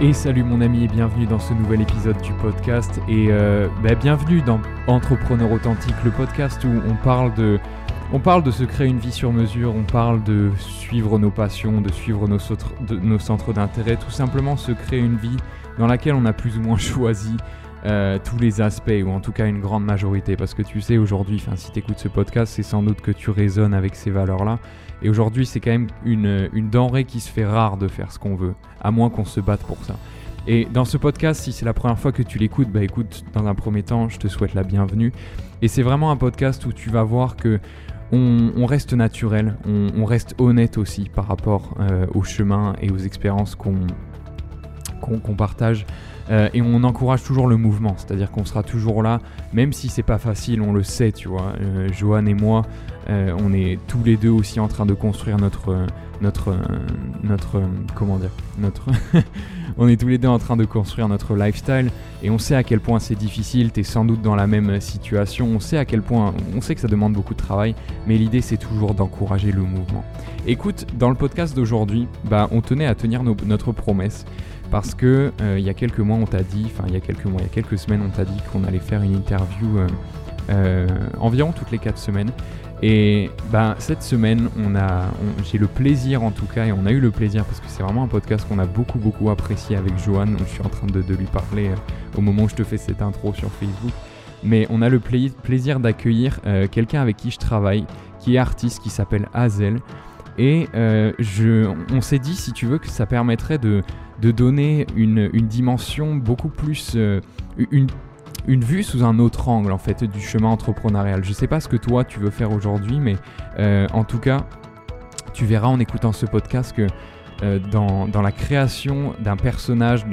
Et salut mon ami et bienvenue dans ce nouvel épisode du podcast. Et euh, bah, bienvenue dans Entrepreneur Authentique, le podcast où on parle de on parle de se créer une vie sur mesure, on parle de suivre nos passions, de suivre nos, centres d'intérêt, tout simplement se créer une vie dans laquelle on a plus ou moins choisi euh, tous les aspects, ou en tout cas une grande majorité. Parce que tu sais, aujourd'hui, si tu écoutes ce podcast, c'est sans doute que tu résonnes avec ces valeurs-là. Et aujourd'hui, c'est quand même une, une denrée qui se fait rare de faire ce qu'on veut, à moins qu'on se batte pour ça. Et dans ce podcast, si c'est la première fois que tu l'écoutes, bah écoute, dans un premier temps, je te souhaite la bienvenue. Et c'est vraiment un podcast où tu vas voir que on, reste naturel, on, reste honnête aussi par rapport euh, au chemin et aux expériences qu'on qu'on partage. Euh, et on encourage toujours le mouvement, c'est-à-dire qu'on sera toujours là, même si c'est pas facile, on le sait, tu vois. Euh, Johan et moi, euh, on est tous les deux aussi en train de construire notre, notre, notre, comment dire, notre, on est tous les deux en train de construire notre lifestyle et on sait à quel point c'est difficile. T'es sans doute dans la même situation. On sait à quel point, on sait que ça demande beaucoup de travail, mais l'idée c'est toujours d'encourager le mouvement. Écoute, dans le podcast d'aujourd'hui, bah, on tenait à tenir notre promesse parce que euh, il y a quelques mois on t'a dit, enfin il y a quelques mois, il y a quelques semaines on t'a dit qu'on allait faire une interview euh, euh, environ toutes les 4 semaines. Et ben cette semaine, j'ai le plaisir en tout cas, et on a eu le plaisir parce que c'est vraiment un podcast qu'on a beaucoup beaucoup apprécié avec Johan. je suis en train de, lui parler au moment où je te fais cette intro sur Facebook. Mais on a le plaisir d'accueillir quelqu'un avec qui je travaille, qui est artiste, qui s'appelle Hazel. Et on s'est dit, si tu veux, que ça permettrait de, de donner une, dimension beaucoup plus... Euh, une, vue sous un autre angle en fait du chemin entrepreneurial. Je sais pas ce que toi tu veux faire aujourd'hui, mais euh, en tout cas, tu verras en écoutant ce podcast que euh, dans, la création d'un personnage,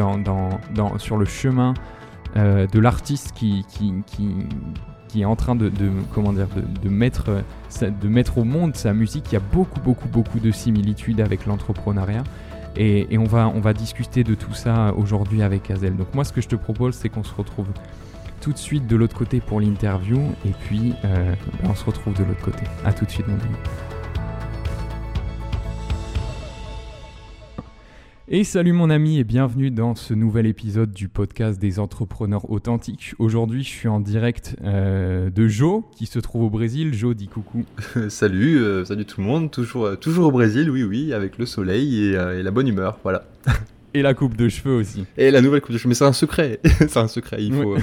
sur le chemin de l'artiste qui, est en train de, de, mettre, de mettre au monde sa musique, il y a beaucoup, beaucoup, beaucoup de similitudes avec l'entrepreneuriat. Et, on, va, on va discuter de tout ça aujourd'hui avec Azel. Donc moi ce que je te propose c'est qu'on se retrouve tout de suite de l'autre côté pour l'interview et puis euh, on se retrouve de l'autre côté. A tout de suite mon ami. Et salut mon ami et bienvenue dans ce nouvel épisode du podcast des entrepreneurs authentiques. Aujourd'hui je suis en direct euh, de Joe qui se trouve au Brésil. Joe dit coucou. salut, euh, salut tout le monde, toujours, euh, toujours au Brésil, oui oui, avec le soleil et, la bonne humeur, voilà. Et la coupe de cheveux aussi. Et la nouvelle coupe de cheveux, mais c'est un secret, c'est un secret, il faut,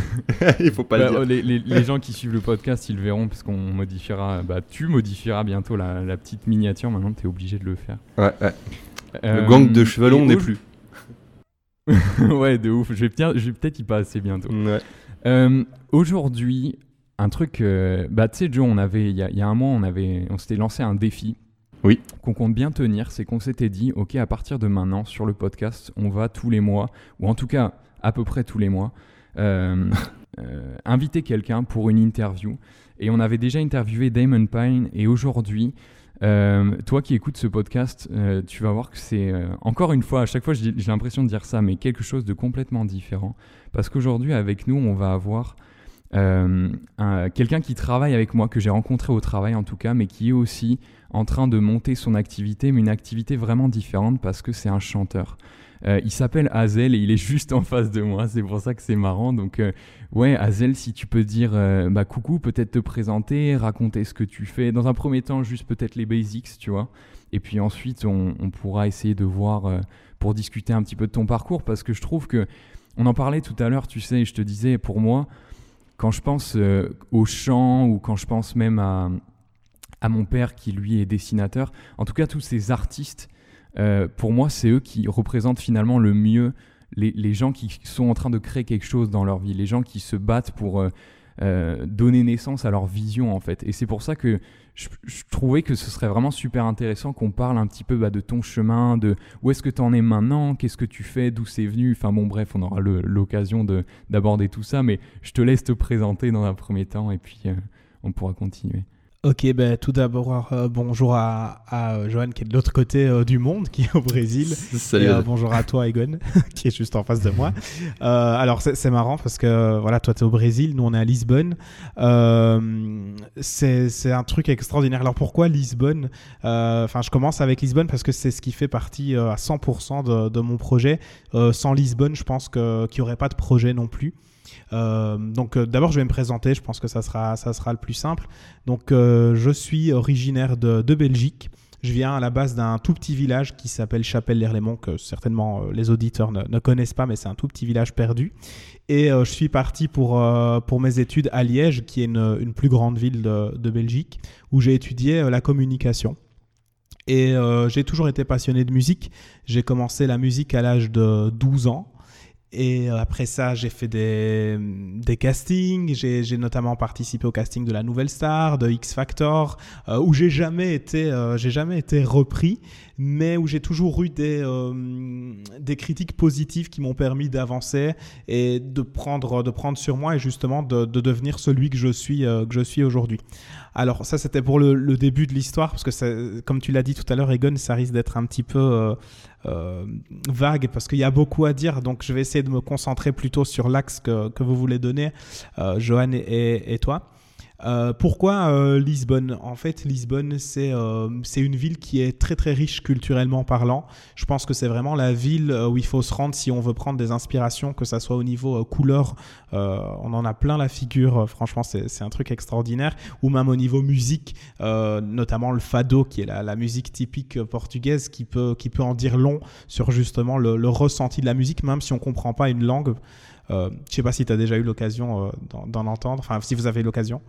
il faut pas le bah, dire. Les, gens qui suivent le podcast, ils le verront parce qu'on modifiera, bah tu modifieras bientôt la, la petite miniature, maintenant tu es obligé de le faire. Ouais, ouais. Le gang de chevalons n'est plus. ouais, de ouf. Je vais peut-être y passer bientôt. Euh, aujourd'hui, un truc. Euh, bah, tu sais, Joe, on avait, il y, a un mois, on, avait, on s'était lancé un défi. Oui. Qu'on compte bien tenir. C'est qu'on s'était dit, OK, à partir de maintenant, sur le podcast, on va tous les mois, ou en tout cas, à peu près tous les mois, euh, inviter quelqu'un pour une interview. Et on avait déjà interviewé Damon Pine. Et aujourd'hui, euh, toi qui écoutes ce podcast, euh, tu vas voir que c'est, euh, encore une fois, à chaque fois j'ai l'impression de dire ça, mais quelque chose de complètement différent. Parce qu'aujourd'hui, avec nous, on va avoir quelqu'un qui travaille avec moi, que j'ai rencontré au travail en tout cas, mais qui est aussi en train de monter son activité, mais une activité vraiment différente parce que c'est un chanteur. Euh, il s'appelle Hazel et il est juste en face de moi, c'est pour ça que c'est marrant. Donc euh, ouais, Hazel, si tu peux dire euh, bah coucou, peut-être te présenter, raconter ce que tu fais. Dans un premier temps, juste peut-être les basics, tu vois. Et puis ensuite, on, pourra essayer de voir pour discuter un petit peu de ton parcours parce que je trouve que on en parlait tout à l'heure, tu sais, je te disais pour moi quand je pense au chant ou quand je pense même à mon père qui lui est dessinateur, en tout cas tous ces artistes euh, pour moi, c'est eux qui représentent finalement le mieux les, gens qui sont en train de créer quelque chose dans leur vie, les gens qui se battent pour euh, euh, donner naissance à leur vision en fait. Et c'est pour ça que je, trouvais que ce serait vraiment super intéressant qu'on parle un petit peu bah, de ton chemin, de où est-ce que tu en es maintenant, qu'est-ce que tu fais, d'où c'est venu. Enfin bon, bref, on aura l'occasion d'aborder tout ça, mais je te laisse te présenter dans un premier temps et puis on pourra continuer. Ok, ben, tout d'abord, euh, bonjour à, à euh, Johan qui est de l'autre côté euh, du monde, qui est au Brésil. Salut. Et, bonjour à toi, Egon, qui est juste en face de moi. alors, c'est marrant parce que voilà, toi, tu es au Brésil, nous, on est à Lisbonne. c'est un truc extraordinaire. Alors, pourquoi Lisbonne? Enfin, je commence avec Lisbonne parce que c'est ce qui fait partie à 100% de, de, mon projet. sans Lisbonne, je pense qu'il n'y aurait pas de projet non plus. Euh, donc euh, d'abord je vais me présenter, je pense que ça sera, ça sera le plus simple. Donc euh, je suis originaire de, Belgique. Je viens à la base d'un tout petit village qui s'appelle Chapelle-l'Erlémont, que certainement les auditeurs ne, connaissent pas, mais c'est un tout petit village perdu. Et je suis parti pour, pour mes études à Liège, qui est une, plus grande ville de Belgique, où j'ai étudié la communication. Et j'ai toujours été passionné de musique. J'ai commencé la musique à l'âge de 12 ans. Et euh, après ça, j'ai fait des, des castings. J'ai notamment participé au casting de la Nouvelle Star, de X Factor, euh, où j'ai jamais été, euh, j'ai jamais été repris, mais où j'ai toujours eu des, des critiques positives qui m'ont permis d'avancer et de prendre, de prendre sur moi et justement de, de devenir celui que je suis, que je suis aujourd'hui. Alors ça, c'était pour le, le, début de l'histoire, parce que comme tu l'as dit tout à l'heure, Egon, ça risque d'être un petit peu euh, vague parce qu'il y a beaucoup à dire. Donc, je vais essayer de me concentrer plutôt sur l'axe que, que, vous voulez donner, euh, Johan et, et toi. Euh, pourquoi euh, Lisbonne? En fait, Lisbonne, euh, c'est une ville qui est très très riche culturellement parlant. Je pense que c'est vraiment la ville où il faut se rendre si on veut prendre des inspirations, que ça soit au niveau couleur. on en a plein la figure, franchement, c'est un truc extraordinaire. Ou même au niveau musique, notamment le fado, qui est la, la, musique typique portugaise, qui peut, qui peut en dire long sur justement le, le ressenti de la musique, même si on ne comprend pas une langue. je ne sais pas si tu as déjà eu l'occasion d'en entendre, enfin si vous avez l'occasion.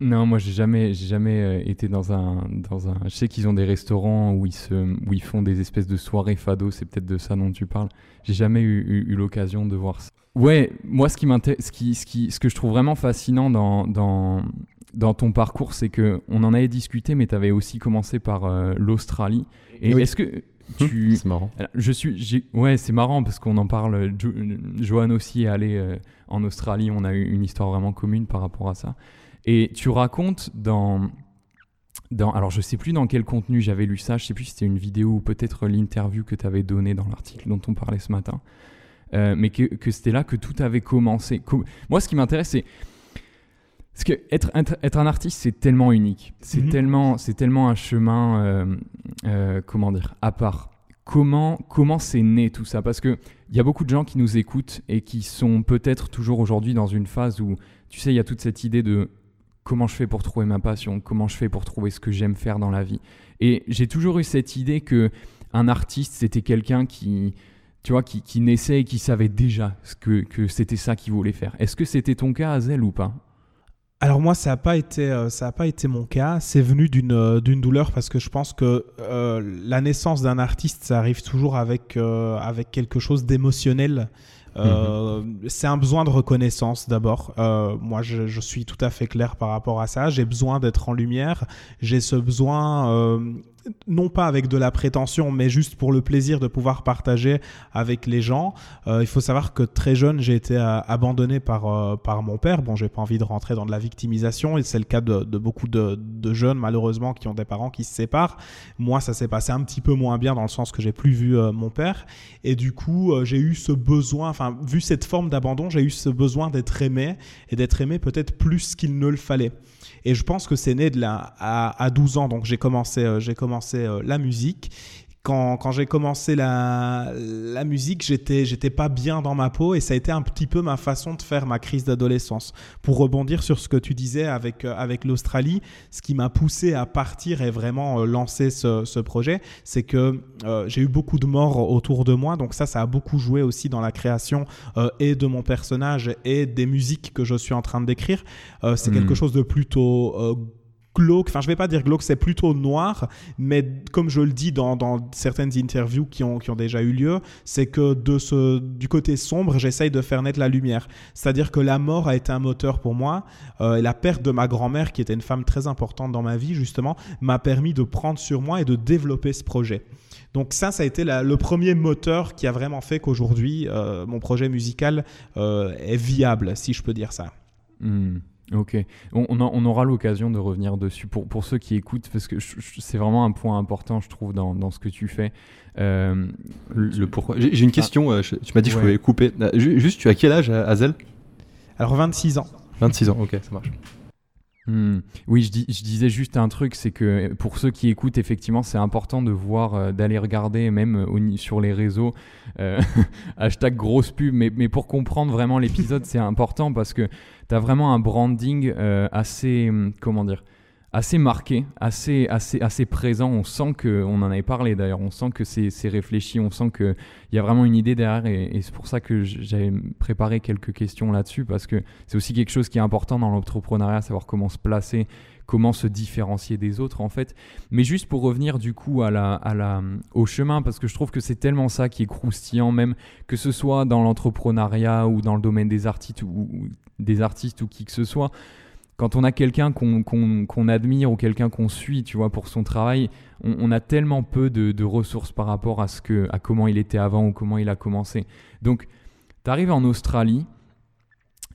Non, moi j'ai jamais, j'ai jamais euh, été dans un, dans un. Je sais qu'ils ont des restaurants où ils se, où ils font des espèces de soirées fado. C'est peut-être de ça dont tu parles. J'ai jamais eu, eu, l'occasion de voir ça. Ouais, moi ce qui m'intéresse, ce qui, ce qui, ce que je trouve vraiment fascinant dans, dans, dans ton parcours, c'est que on en avait discuté, mais tu avais aussi commencé par euh, l'Australie. Et est-ce que tu... c'est marrant. Je suis, ouais, c'est marrant parce qu'on en parle. Johan aussi est allé euh, en Australie. On a eu une histoire vraiment commune par rapport à ça. Et tu racontes dans, dans, alors je sais plus dans quel contenu j'avais lu ça, je sais plus si c'était une vidéo ou peut-être l'interview que tu avais donnée dans l'article dont on parlait ce matin, euh, mais que, que c'était là que tout avait commencé. Moi, ce qui m'intéresse, c'est parce que être, être, un artiste, c'est tellement unique, c'est mhm. tellement, c'est tellement un chemin, euh, euh, comment dire, à part. Comment comment c'est né tout ça? Parce que il y a beaucoup de gens qui nous écoutent et qui sont peut-être toujours aujourd'hui dans une phase où, tu sais, il y a toute cette idée de comment je fais pour trouver ma passion, comment je fais pour trouver ce que j'aime faire dans la vie. Et j'ai toujours eu cette idée que un artiste, c'était quelqu'un qui, tu vois, qui, naissait et qui savait déjà ce que, que c'était ça qu'il voulait faire. Est-ce que c'était ton cas, Azel, ou pas? Alors moi, ça n'a pas été, euh, ça a pas été mon cas. C'est venu d'une euh, d'une douleur parce que je pense que euh, la naissance d'un artiste, ça arrive toujours avec avec quelque chose d'émotionnel. Euh, c'est un besoin de reconnaissance d'abord. Euh, moi, je, je, suis tout à fait clair par rapport à ça. J'ai besoin d'être en lumière. J'ai ce besoin euh, non pas avec de la prétention, mais juste pour le plaisir de pouvoir partager avec les gens. Euh, il faut savoir que très jeune, j'ai été euh, abandonné par, euh, par mon père. Bon, j'ai pas envie de rentrer dans de la victimisation, et c'est le cas de, de beaucoup de, de, jeunes, malheureusement, qui ont des parents qui se séparent. Moi, ça s'est passé un petit peu moins bien dans le sens que j'ai plus vu mon père. Et du coup, j'ai eu ce besoin, enfin, vu cette forme d'abandon, j'ai eu ce besoin d'être aimé, et d'être aimé peut-être plus qu'il ne le fallait. Et je pense que c'est né de là à, à 12 ans. Donc j'ai commencé, euh, j'ai commencé euh, la musique quand, quand j'ai commencé la, la musique, j'étais, j'étais pas bien dans ma peau et ça a été un petit peu ma façon de faire ma crise d'adolescence. Pour rebondir sur ce que tu disais avec, euh, avec l'Australie, ce qui m'a poussé à partir et vraiment euh, lancer ce, ce projet, c'est que euh, j'ai eu beaucoup de morts autour de moi. Donc ça, ça a beaucoup joué aussi dans la création et de mon personnage et des musiques que je suis en train de décrire. c'est hmm. quelque chose de plutôt glauque, enfin je vais pas dire glauque, c'est plutôt noir, mais comme je le dis dans, certaines interviews qui ont, qui ont déjà eu lieu, c'est que de ce, du côté sombre, j'essaye de faire naître la lumière. C'est-à-dire que la mort a été un moteur pour moi, euh, et la perte de ma grand-mère, qui était une femme très importante dans ma vie, justement, m'a permis de prendre sur moi et de développer ce projet. Donc ça, ça a été le premier moteur qui a vraiment fait qu'aujourd'hui, euh, mon projet musical euh, est viable, si je peux dire ça. Hmm. Ok, on, on, aura l'occasion de revenir dessus pour, pour ceux qui écoutent, parce que c'est vraiment un point important, je trouve, dans, dans ce que tu fais. Euh, le, pourquoi? J'ai une question, euh, tu m'as dit que je pouvais couper. Euh, juste, tu as quel âge, Azel Alors 26 ans. 26 ans, ok, ça marche. Hmm. Oui, je, dis, je, disais juste un truc, c'est que pour ceux qui écoutent, effectivement, c'est important de voir, d'aller regarder même sur les réseaux, hashtag grosse pub, mais, pour comprendre vraiment l'épisode, c'est important parce que tu as vraiment un branding euh, assez, hum, comment dire, assez marqué, assez, assez, assez présent. On sent que, on en avait parlé d'ailleurs, on sent que c'est réfléchi, on sent qu'il y a vraiment une idée derrière et, c'est pour ça que j'avais préparé quelques questions là-dessus parce que c'est aussi quelque chose qui est important dans l'entrepreneuriat, savoir comment se placer, comment se différencier des autres en fait. Mais juste pour revenir du coup à la, à la, au chemin, parce que je trouve que c'est tellement ça qui est croustillant, même que ce soit dans l'entrepreneuriat ou dans le domaine des artistes ou, des artistes ou qui que ce soit, quand on a quelqu'un qu'on admire ou quelqu'un qu'on suit, tu vois, pour son travail, on, a tellement peu de, ressources par rapport à, ce que, à comment il était avant ou comment il a commencé. Donc, tu arrives en Australie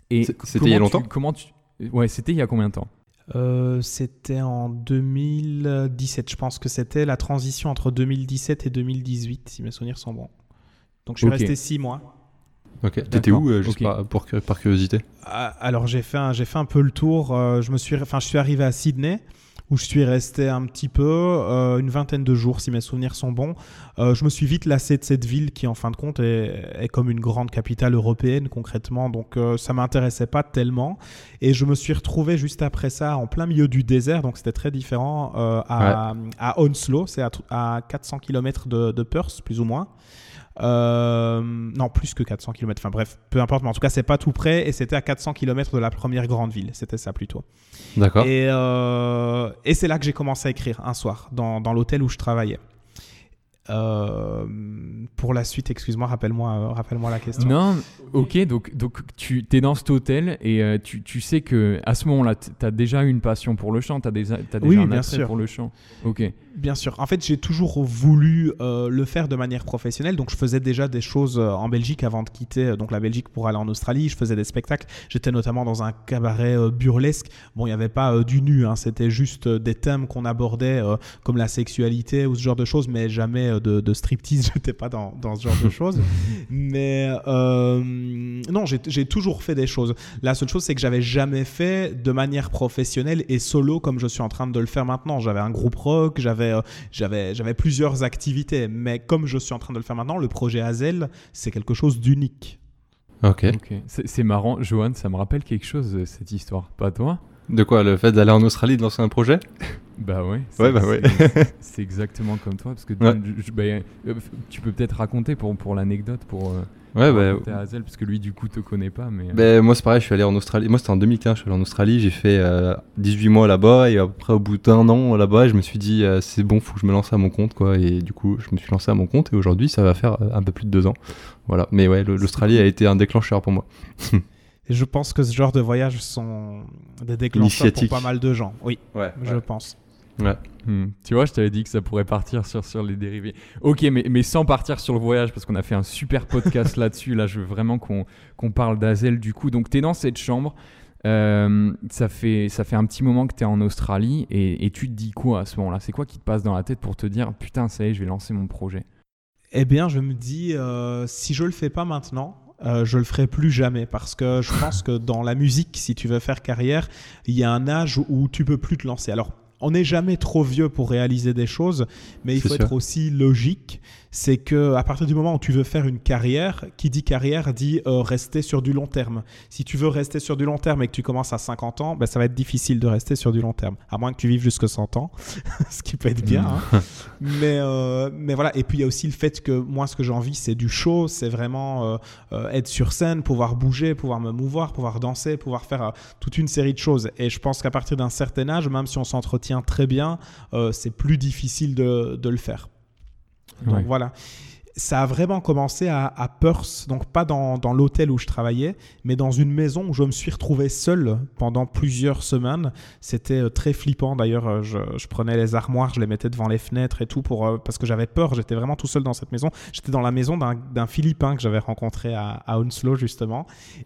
et... C'était il y a longtemps? comment tu... Ouais, c'était il y a combien de temps? Euh, C'était en 2017. Je pense que c'était la transition entre 2017 et 2018, si mes souvenirs sont bons. Donc, je suis resté six mois. Ok. T'étais où, euh, juste par, par, curiosité ah, Alors j'ai fait un, j'ai fait un peu le tour. Euh, je me suis, je suis arrivé à Sydney où je suis resté un petit peu, euh, une vingtaine de jours si mes souvenirs sont bons. je me suis vite lassé de cette ville qui en fin de compte est, est comme une grande capitale européenne concrètement, donc ça m'intéressait pas tellement. Et je me suis retrouvé juste après ça en plein milieu du désert, donc c'était très différent à, à, Onslow, c'est à, à, 400 km de, de Perth plus ou moins. Euh, non, plus que 400 km. Enfin bref, peu importe, mais en tout cas, c'est pas tout près et c'était à 400 km de la première grande ville. C'était ça plutôt. D'accord. Et, euh, et c'est là que j'ai commencé à écrire un soir, dans, dans l'hôtel où je travaillais. Euh, pour la suite, excuse-moi, rappelle-moi rappelle la question. Non, ok, donc, donc tu es dans cet hôtel et euh, tu, tu, sais que à ce moment-là, tu as déjà une passion pour le chant, tu as, déjà, as déjà oui, un bien sûr. pour le chant. Ok. Bien sûr. En fait, j'ai toujours voulu le faire de manière professionnelle. Donc, je faisais déjà des choses en Belgique avant de quitter donc la Belgique pour aller en Australie. Je faisais des spectacles. J'étais notamment dans un cabaret burlesque. Bon, il n'y avait pas du nu, hein. c'était juste des thèmes qu'on abordait comme la sexualité ou ce genre de choses, mais jamais de, striptease, je n'étais pas dans, dans, ce genre de choses. Mais euh, non, j'ai toujours fait des choses. La seule chose, c'est que j'avais jamais fait de manière professionnelle et solo comme je suis en train de le faire maintenant. J'avais un groupe rock, j'avais euh, j'avais j'avais plusieurs activités. Mais comme je suis en train de le faire maintenant, le projet Hazel, c'est quelque chose d'unique. Ok. C'est marrant, Johan, ça me rappelle quelque chose, cette histoire. Pas toi? De quoi Le fait d'aller en Australie, de lancer un projet? Bah ouais. Ouais, bah ouais. C'est exactement comme toi. Parce que bah, euh, tu peux peut-être raconter pour, pour l'anecdote, pour. Euh, ouais, bah. Hazel, parce que lui, du coup, te connaît pas. Mais, euh. bah, moi, c'est pareil, je suis allé en Australie. Moi, c'était en 2015, je suis allé en Australie. J'ai fait 18 mois là-bas. Et après, au bout d'un an là-bas, je me suis dit, c'est bon, faut que je me lance à mon compte. quoi. Et du coup, je me suis lancé à mon compte. Et aujourd'hui, ça va faire un peu plus de deux ans. Voilà. Mais ouais, l'Australie a été un déclencheur pour moi. Et je pense que ce genre de voyages sont des déclencheurs pour pas mal de gens. Oui, ouais, je pense. Ouais. Hmm. Tu vois, je t'avais dit que ça pourrait partir sur, sur les dérivés. Ok, mais, mais sans partir sur le voyage, parce qu'on a fait un super podcast là-dessus. Là, je veux vraiment qu'on qu'on parle d'Azel du coup. Donc, tu es dans cette chambre. Euh, ça, fait, ça fait un petit moment que tu es en Australie et, et, tu te dis quoi à ce moment-là? C'est quoi qui te passe dans la tête pour te dire putain, ça y est, je vais lancer mon projet? Eh bien, je me dis, euh, si je le fais pas maintenant, euh, je le ferai plus jamais parce que je pense que dans la musique, si tu veux faire carrière, il y a un âge où tu peux plus te lancer. Alors on n'est jamais trop vieux pour réaliser des choses, mais il faut être aussi logique c'est que à partir du moment où tu veux faire une carrière, qui dit carrière dit euh, rester sur du long terme. Si tu veux rester sur du long terme et que tu commences à 50 ans, ben, ça va être difficile de rester sur du long terme, à moins que tu vives jusque 100 ans, ce qui peut être bien. Hein. mais, euh, mais voilà, et puis il y a aussi le fait que moi, ce que j'ai envie, c'est du show, c'est vraiment euh, être sur scène, pouvoir bouger, pouvoir me mouvoir, pouvoir danser, pouvoir faire toute une série de choses. Et je pense qu'à partir d'un certain âge, même si on s'entretient très bien, c'est plus difficile de, de le faire. Donc voilà. Ça a vraiment commencé à, à Perth, donc pas dans, dans l'hôtel où je travaillais, mais dans une maison où je me suis retrouvé seul pendant plusieurs semaines. C'était euh, très flippant d'ailleurs. euh, Je, je prenais les armoires, je les mettais devant les fenêtres et tout pour, euh, parce que j'avais peur. J'étais vraiment tout seul dans cette maison. J'étais dans la maison d'un Philippin que j'avais rencontré à, à Hounslow justement.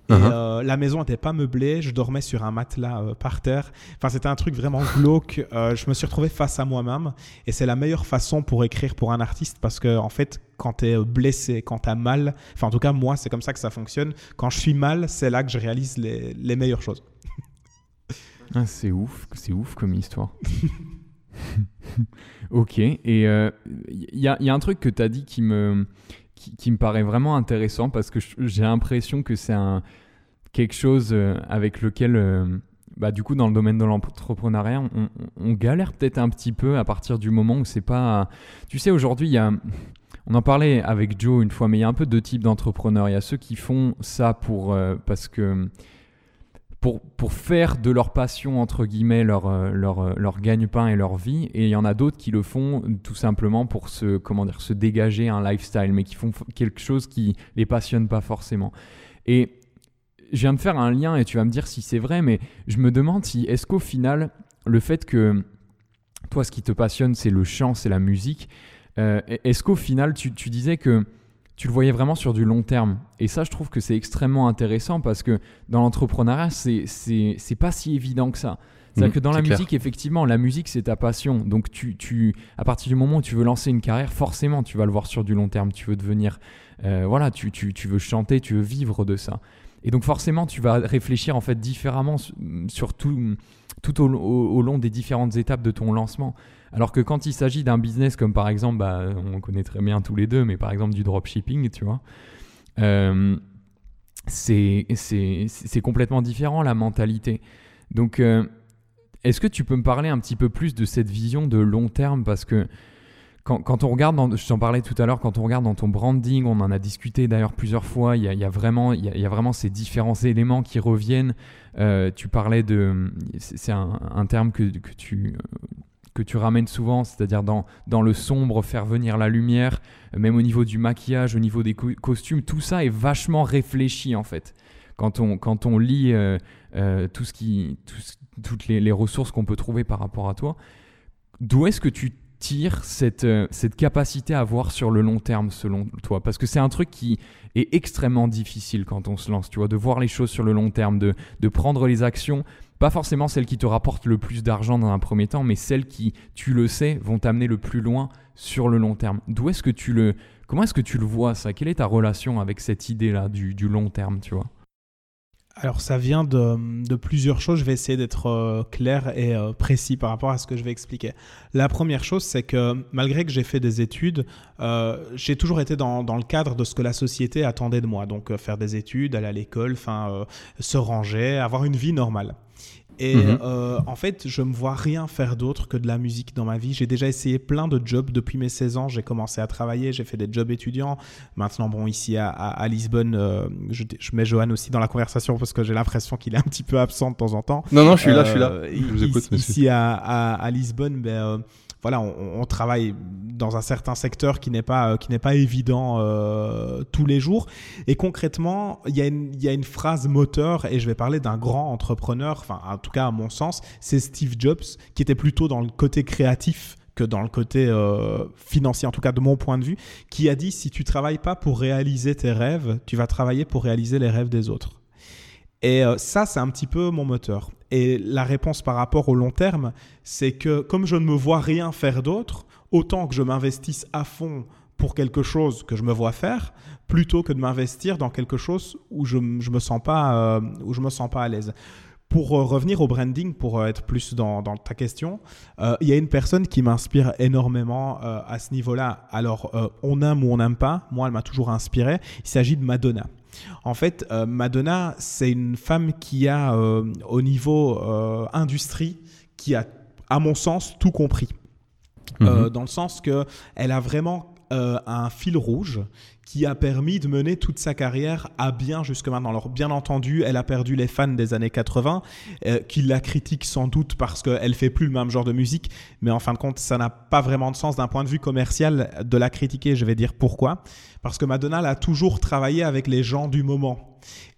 Et Uh-huh. euh, la maison n'était pas meublée. Je dormais sur un matelas euh, par terre. Enfin, c'était un truc vraiment glauque. Euh, je me suis retrouvé face à moi-même. Et c'est la meilleure façon pour écrire pour un artiste parce que, en fait, quand tu es blessé, quand tu as mal, enfin, en tout cas, moi, c'est comme ça que ça fonctionne. Quand je suis mal, c'est là que je réalise les, les meilleures choses. Ah, c'est ouf, c'est ouf comme histoire. ok, et il y, a, y a un truc que tu as dit qui me, qui, me paraît vraiment intéressant parce que j'ai l'impression que c'est quelque chose euh, avec lequel, euh, bah, du coup, dans le domaine de l'entrepreneuriat, on galère peut-être un petit peu à partir du moment où c'est pas. Tu sais, aujourd'hui, il y a. On en parlait avec Joe une fois, mais il y a un peu deux types d'entrepreneurs. Il y a ceux qui font ça pour, euh, parce que pour, pour faire de leur passion, entre guillemets, leur, euh, leur, euh, leur gagne-pain et leur vie. Et il y en a d'autres qui le font tout simplement pour se, comment dire, se dégager un lifestyle, mais qui font quelque chose qui les passionne pas forcément. Et je viens de faire un lien et tu vas me dire si c'est vrai, mais je me demande si est-ce qu'au final, le fait que toi, ce qui te passionne, c'est le chant, c'est la musique, euh, est-ce qu'au final, tu, tu disais que tu le voyais vraiment sur du long terme? Et ça, je trouve que c'est extrêmement intéressant parce que dans l'entrepreneuriat, c'est, pas si évident que ça. C'est-à-dire Mhm, que dans la clair. musique, effectivement, la musique, c'est ta passion. Donc, tu, tu, à partir du moment où tu veux lancer une carrière, forcément, tu vas le voir sur du long terme. Tu veux devenir, euh, voilà, tu, tu, tu veux chanter, tu veux vivre de ça. Et donc, forcément, tu vas réfléchir en fait différemment sur- sur tout, tout au, au- au long des différentes étapes de ton lancement. Alors que quand il s'agit d'un business comme par exemple, bah, on connaît très bien tous les deux, mais par exemple du dropshipping, tu vois, euh, c'est complètement différent la mentalité. Donc, euh, est-ce que tu peux me parler un petit peu plus de cette vision de long terme? Parce que quand, quand on regarde, dans, je t'en parlais tout à l'heure, quand on regarde dans ton branding, on en a discuté d'ailleurs plusieurs fois, il y a, vraiment, y a, vraiment ces différents éléments qui reviennent. Euh, tu parlais de. C'est c'est un, un terme que, que tu. Que tu ramènes souvent, c'est-à-dire dans, dans le sombre, faire venir la lumière, même au niveau du maquillage, au niveau des co- costumes, tout ça est vachement réfléchi en fait. Quand on, quand on lit euh, euh, tout ce qui, toutes les, les ressources qu'on peut trouver par rapport à toi, d'où est-ce que tu tires cette, euh, cette capacité à voir sur le long terme selon toi? Parce que c'est un truc qui est extrêmement difficile quand on se lance, tu vois, de voir les choses sur le long terme, de, de prendre les actions, pas forcément celles qui te rapportent le plus d'argent dans un premier temps, mais celles qui, tu le sais, vont t'amener le plus loin sur le long terme. D'où est-ce que tu le... Comment est-ce que tu le vois ça? Quelle est ta relation avec cette idée-là du, long terme, tu vois? Alors ça vient de, plusieurs choses. Je vais essayer d'être euh, clair et euh, précis par rapport à ce que je vais expliquer. La première chose, c'est que malgré que j'ai fait des études, euh, j'ai toujours été dans, dans le cadre de ce que la société attendait de moi. Donc faire des études, aller à l'école, enfin se ranger, avoir une vie normale. Et Mhm. euh, en fait, je me vois rien faire d'autre que de la musique dans ma vie. J'ai déjà essayé plein de jobs depuis mes 16 ans. J'ai commencé à travailler, j'ai fait des jobs étudiants. Maintenant, bon, ici à, à- à Lisbonne, euh, je, je mets Johan aussi dans la conversation parce que j'ai l'impression qu'il est un petit peu absent de temps en temps. Non, non, je suis là, je suis là. Euh, Je vous écoute, ici, monsieur. ici à, à- à Lisbonne, ben, euh, voilà, on, on travaille dans un certain secteur qui n'est pas, euh, qui n'est pas évident euh, tous les jours. Et concrètement, il y, a une- il y a une phrase moteur, et je vais parler d'un grand entrepreneur, enfin, en tout cas à mon sens, c'est Steve Jobs, qui était plutôt dans le côté créatif que dans le côté euh, financier, en tout cas de mon point de vue, qui a dit si tu travailles pas pour réaliser tes rêves, tu vas travailler pour réaliser les rêves des autres. Et euh, ça, c'est un petit peu mon moteur. Et la réponse par rapport au long terme, c'est que comme je ne me vois rien faire d'autre, autant que je m'investisse à fond pour quelque chose que je me vois faire, plutôt que de m'investir dans quelque chose où je ne me sens pas, euh, je me sens pas à l'aise. Pour euh, revenir au branding, pour être plus dans, dans ta question, il y a une personne qui m'inspire énormément à ce niveau-là. Alors, on aime ou on n'aime pas, moi, elle m'a toujours inspiré. Il s'agit de Madonna. En fait, euh, Madonna, c'est une femme qui a, euh, au niveau euh, industrie, qui a, à mon sens, tout compris. Mhm. Dans le sens que elle a vraiment un fil rouge qui a permis de mener toute sa carrière à bien jusque maintenant. Alors bien entendu, elle a perdu les fans des années 80, euh, qui la critiquent sans doute parce qu'elle fait plus le même genre de musique, mais en fin de compte, ça n'a pas vraiment de sens d'un point de vue commercial de la critiquer. Je vais dire pourquoi. Parce que Madonna a toujours travaillé avec les gens du moment.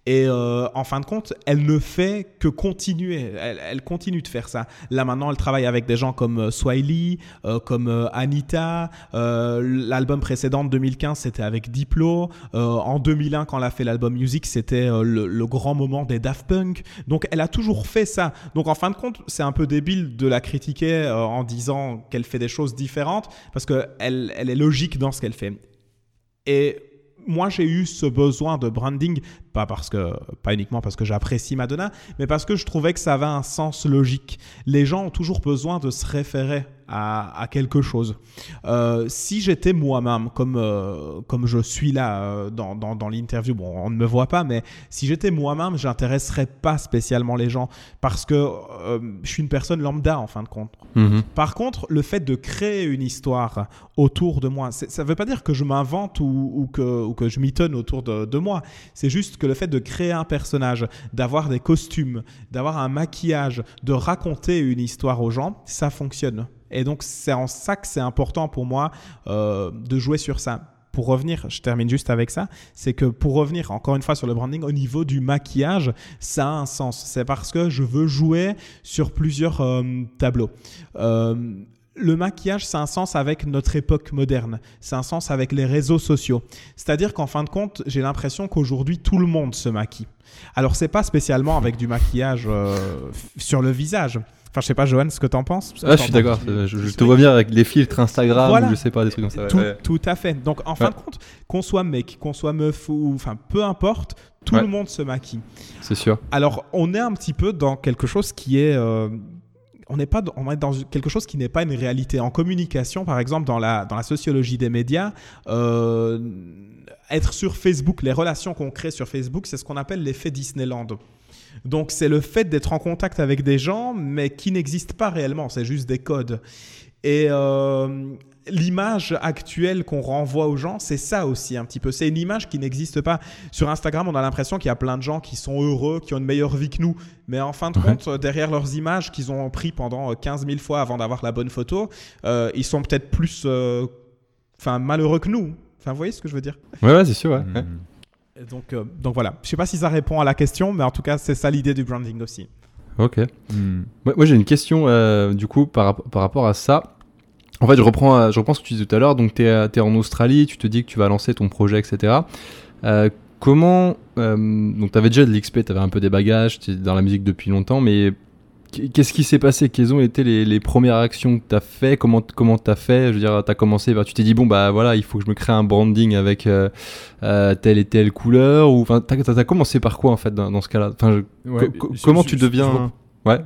Et euh, en fin de compte, elle ne fait que continuer. Elle, continue de faire ça. Là maintenant, elle travaille avec des gens comme euh, Swiley, euh, comme Anita. l'album précédent de 2015, c'était avec Diplo. en 2001, quand elle a fait l'album Music, c'était le, grand moment des Daft Punk. Donc, elle a toujours fait ça. Donc, en fin de compte, c'est un peu débile de la critiquer en disant qu'elle fait des choses différentes parce qu'elle elle est logique dans ce qu'elle fait. Et moi, j'ai eu ce besoin de branding, pas parce que, pas uniquement parce que j'apprécie Madonna, mais parce que je trouvais que ça avait un sens logique. Les gens ont toujours besoin de se référer à, quelque chose. Euh, si j'étais moi-même, comme, euh, comme je suis là euh, dans, dans, l'interview, bon, on ne me voit pas, mais si j'étais moi-même, j'intéresserais pas spécialement les gens parce que je suis une personne lambda en fin de compte. Mhm. Par contre, le fait de créer une histoire autour de moi, ça ne veut pas dire que je m'invente ou, ou, que, ou que je m'étonne autour de, de moi. C'est juste que le fait de créer un personnage, d'avoir des costumes, d'avoir un maquillage, de raconter une histoire aux gens, ça fonctionne. Et donc, c'est en ça que c'est important pour moi euh, de jouer sur ça. Pour revenir, je termine juste avec ça, c'est que pour revenir encore une fois sur le branding, au niveau du maquillage, ça a un sens. C'est parce que je veux jouer sur plusieurs euh, tableaux. Euh, le maquillage, c'est un sens avec notre époque moderne, c'est un sens avec les réseaux sociaux. C'est-à-dire qu'en fin de compte, j'ai l'impression qu'aujourd'hui, tout le monde se maquille. Alors, c'est pas spécialement avec du maquillage sur le visage. Enfin, je sais pas, Johan, ce que tu en penses ah, Je suis d'accord. Je, te vois bien avec les filtres Instagram ou je sais pas, des trucs comme ça. Tout, à fait. Donc, en fin de compte, qu'on soit mec, qu'on soit meuf ou. Enfin, peu importe, tout le monde se maquille. C'est sûr. Alors, on est un petit peu dans quelque chose qui est. Euh, on n'est pas on est dans quelque chose qui n'est pas une réalité. En communication, par exemple, dans la, dans la sociologie des médias, euh, être sur Facebook, les relations qu'on crée sur Facebook, c'est ce qu'on appelle l'effet Disneyland. Donc c'est le fait d'être en contact avec des gens, mais qui n'existent pas réellement, c'est juste des codes. Et euh, l'image actuelle qu'on renvoie aux gens, c'est ça aussi un petit peu. C'est une image qui n'existe pas. Sur Instagram, on a l'impression qu'il y a plein de gens qui sont heureux, qui ont une meilleure vie que nous. Mais en fin de compte, derrière leurs images qu'ils ont pris pendant 15 000 fois avant d'avoir la bonne photo, euh, ils sont peut-être plus euh, enfin, malheureux que nous. Enfin, vous voyez ce que je veux dire? Ouais, ouais c'est sûr. Ouais. Donc, euh, donc voilà, je sais pas si ça répond à la question, mais en tout cas, c'est ça l'idée du branding aussi. Ok. Hmm. Moi, j'ai une question euh, du coup par, par, rapport à ça. En fait, je reprends, euh, je reprends ce que tu disais tout à l'heure. Donc, tu es, es, en Australie, tu te dis que tu vas lancer ton projet, etc. comment. donc, tu avais déjà de l'XP, tu avais un peu des bagages, tu es dans la musique depuis longtemps, mais Qu'est-ce qui s'est passé? Quelles ont été les, premières actions que tu as fait? Comment comment tu as fait? Je veux dire, tu as commencé, bah, tu t'es dit, bon, bah voilà, il faut que je me crée un branding avec euh, euh, telle et telle couleur ou Enfin, tu as, commencé par quoi en fait dans, ce cas-là? Enfin, Comment tu deviens. Ouais.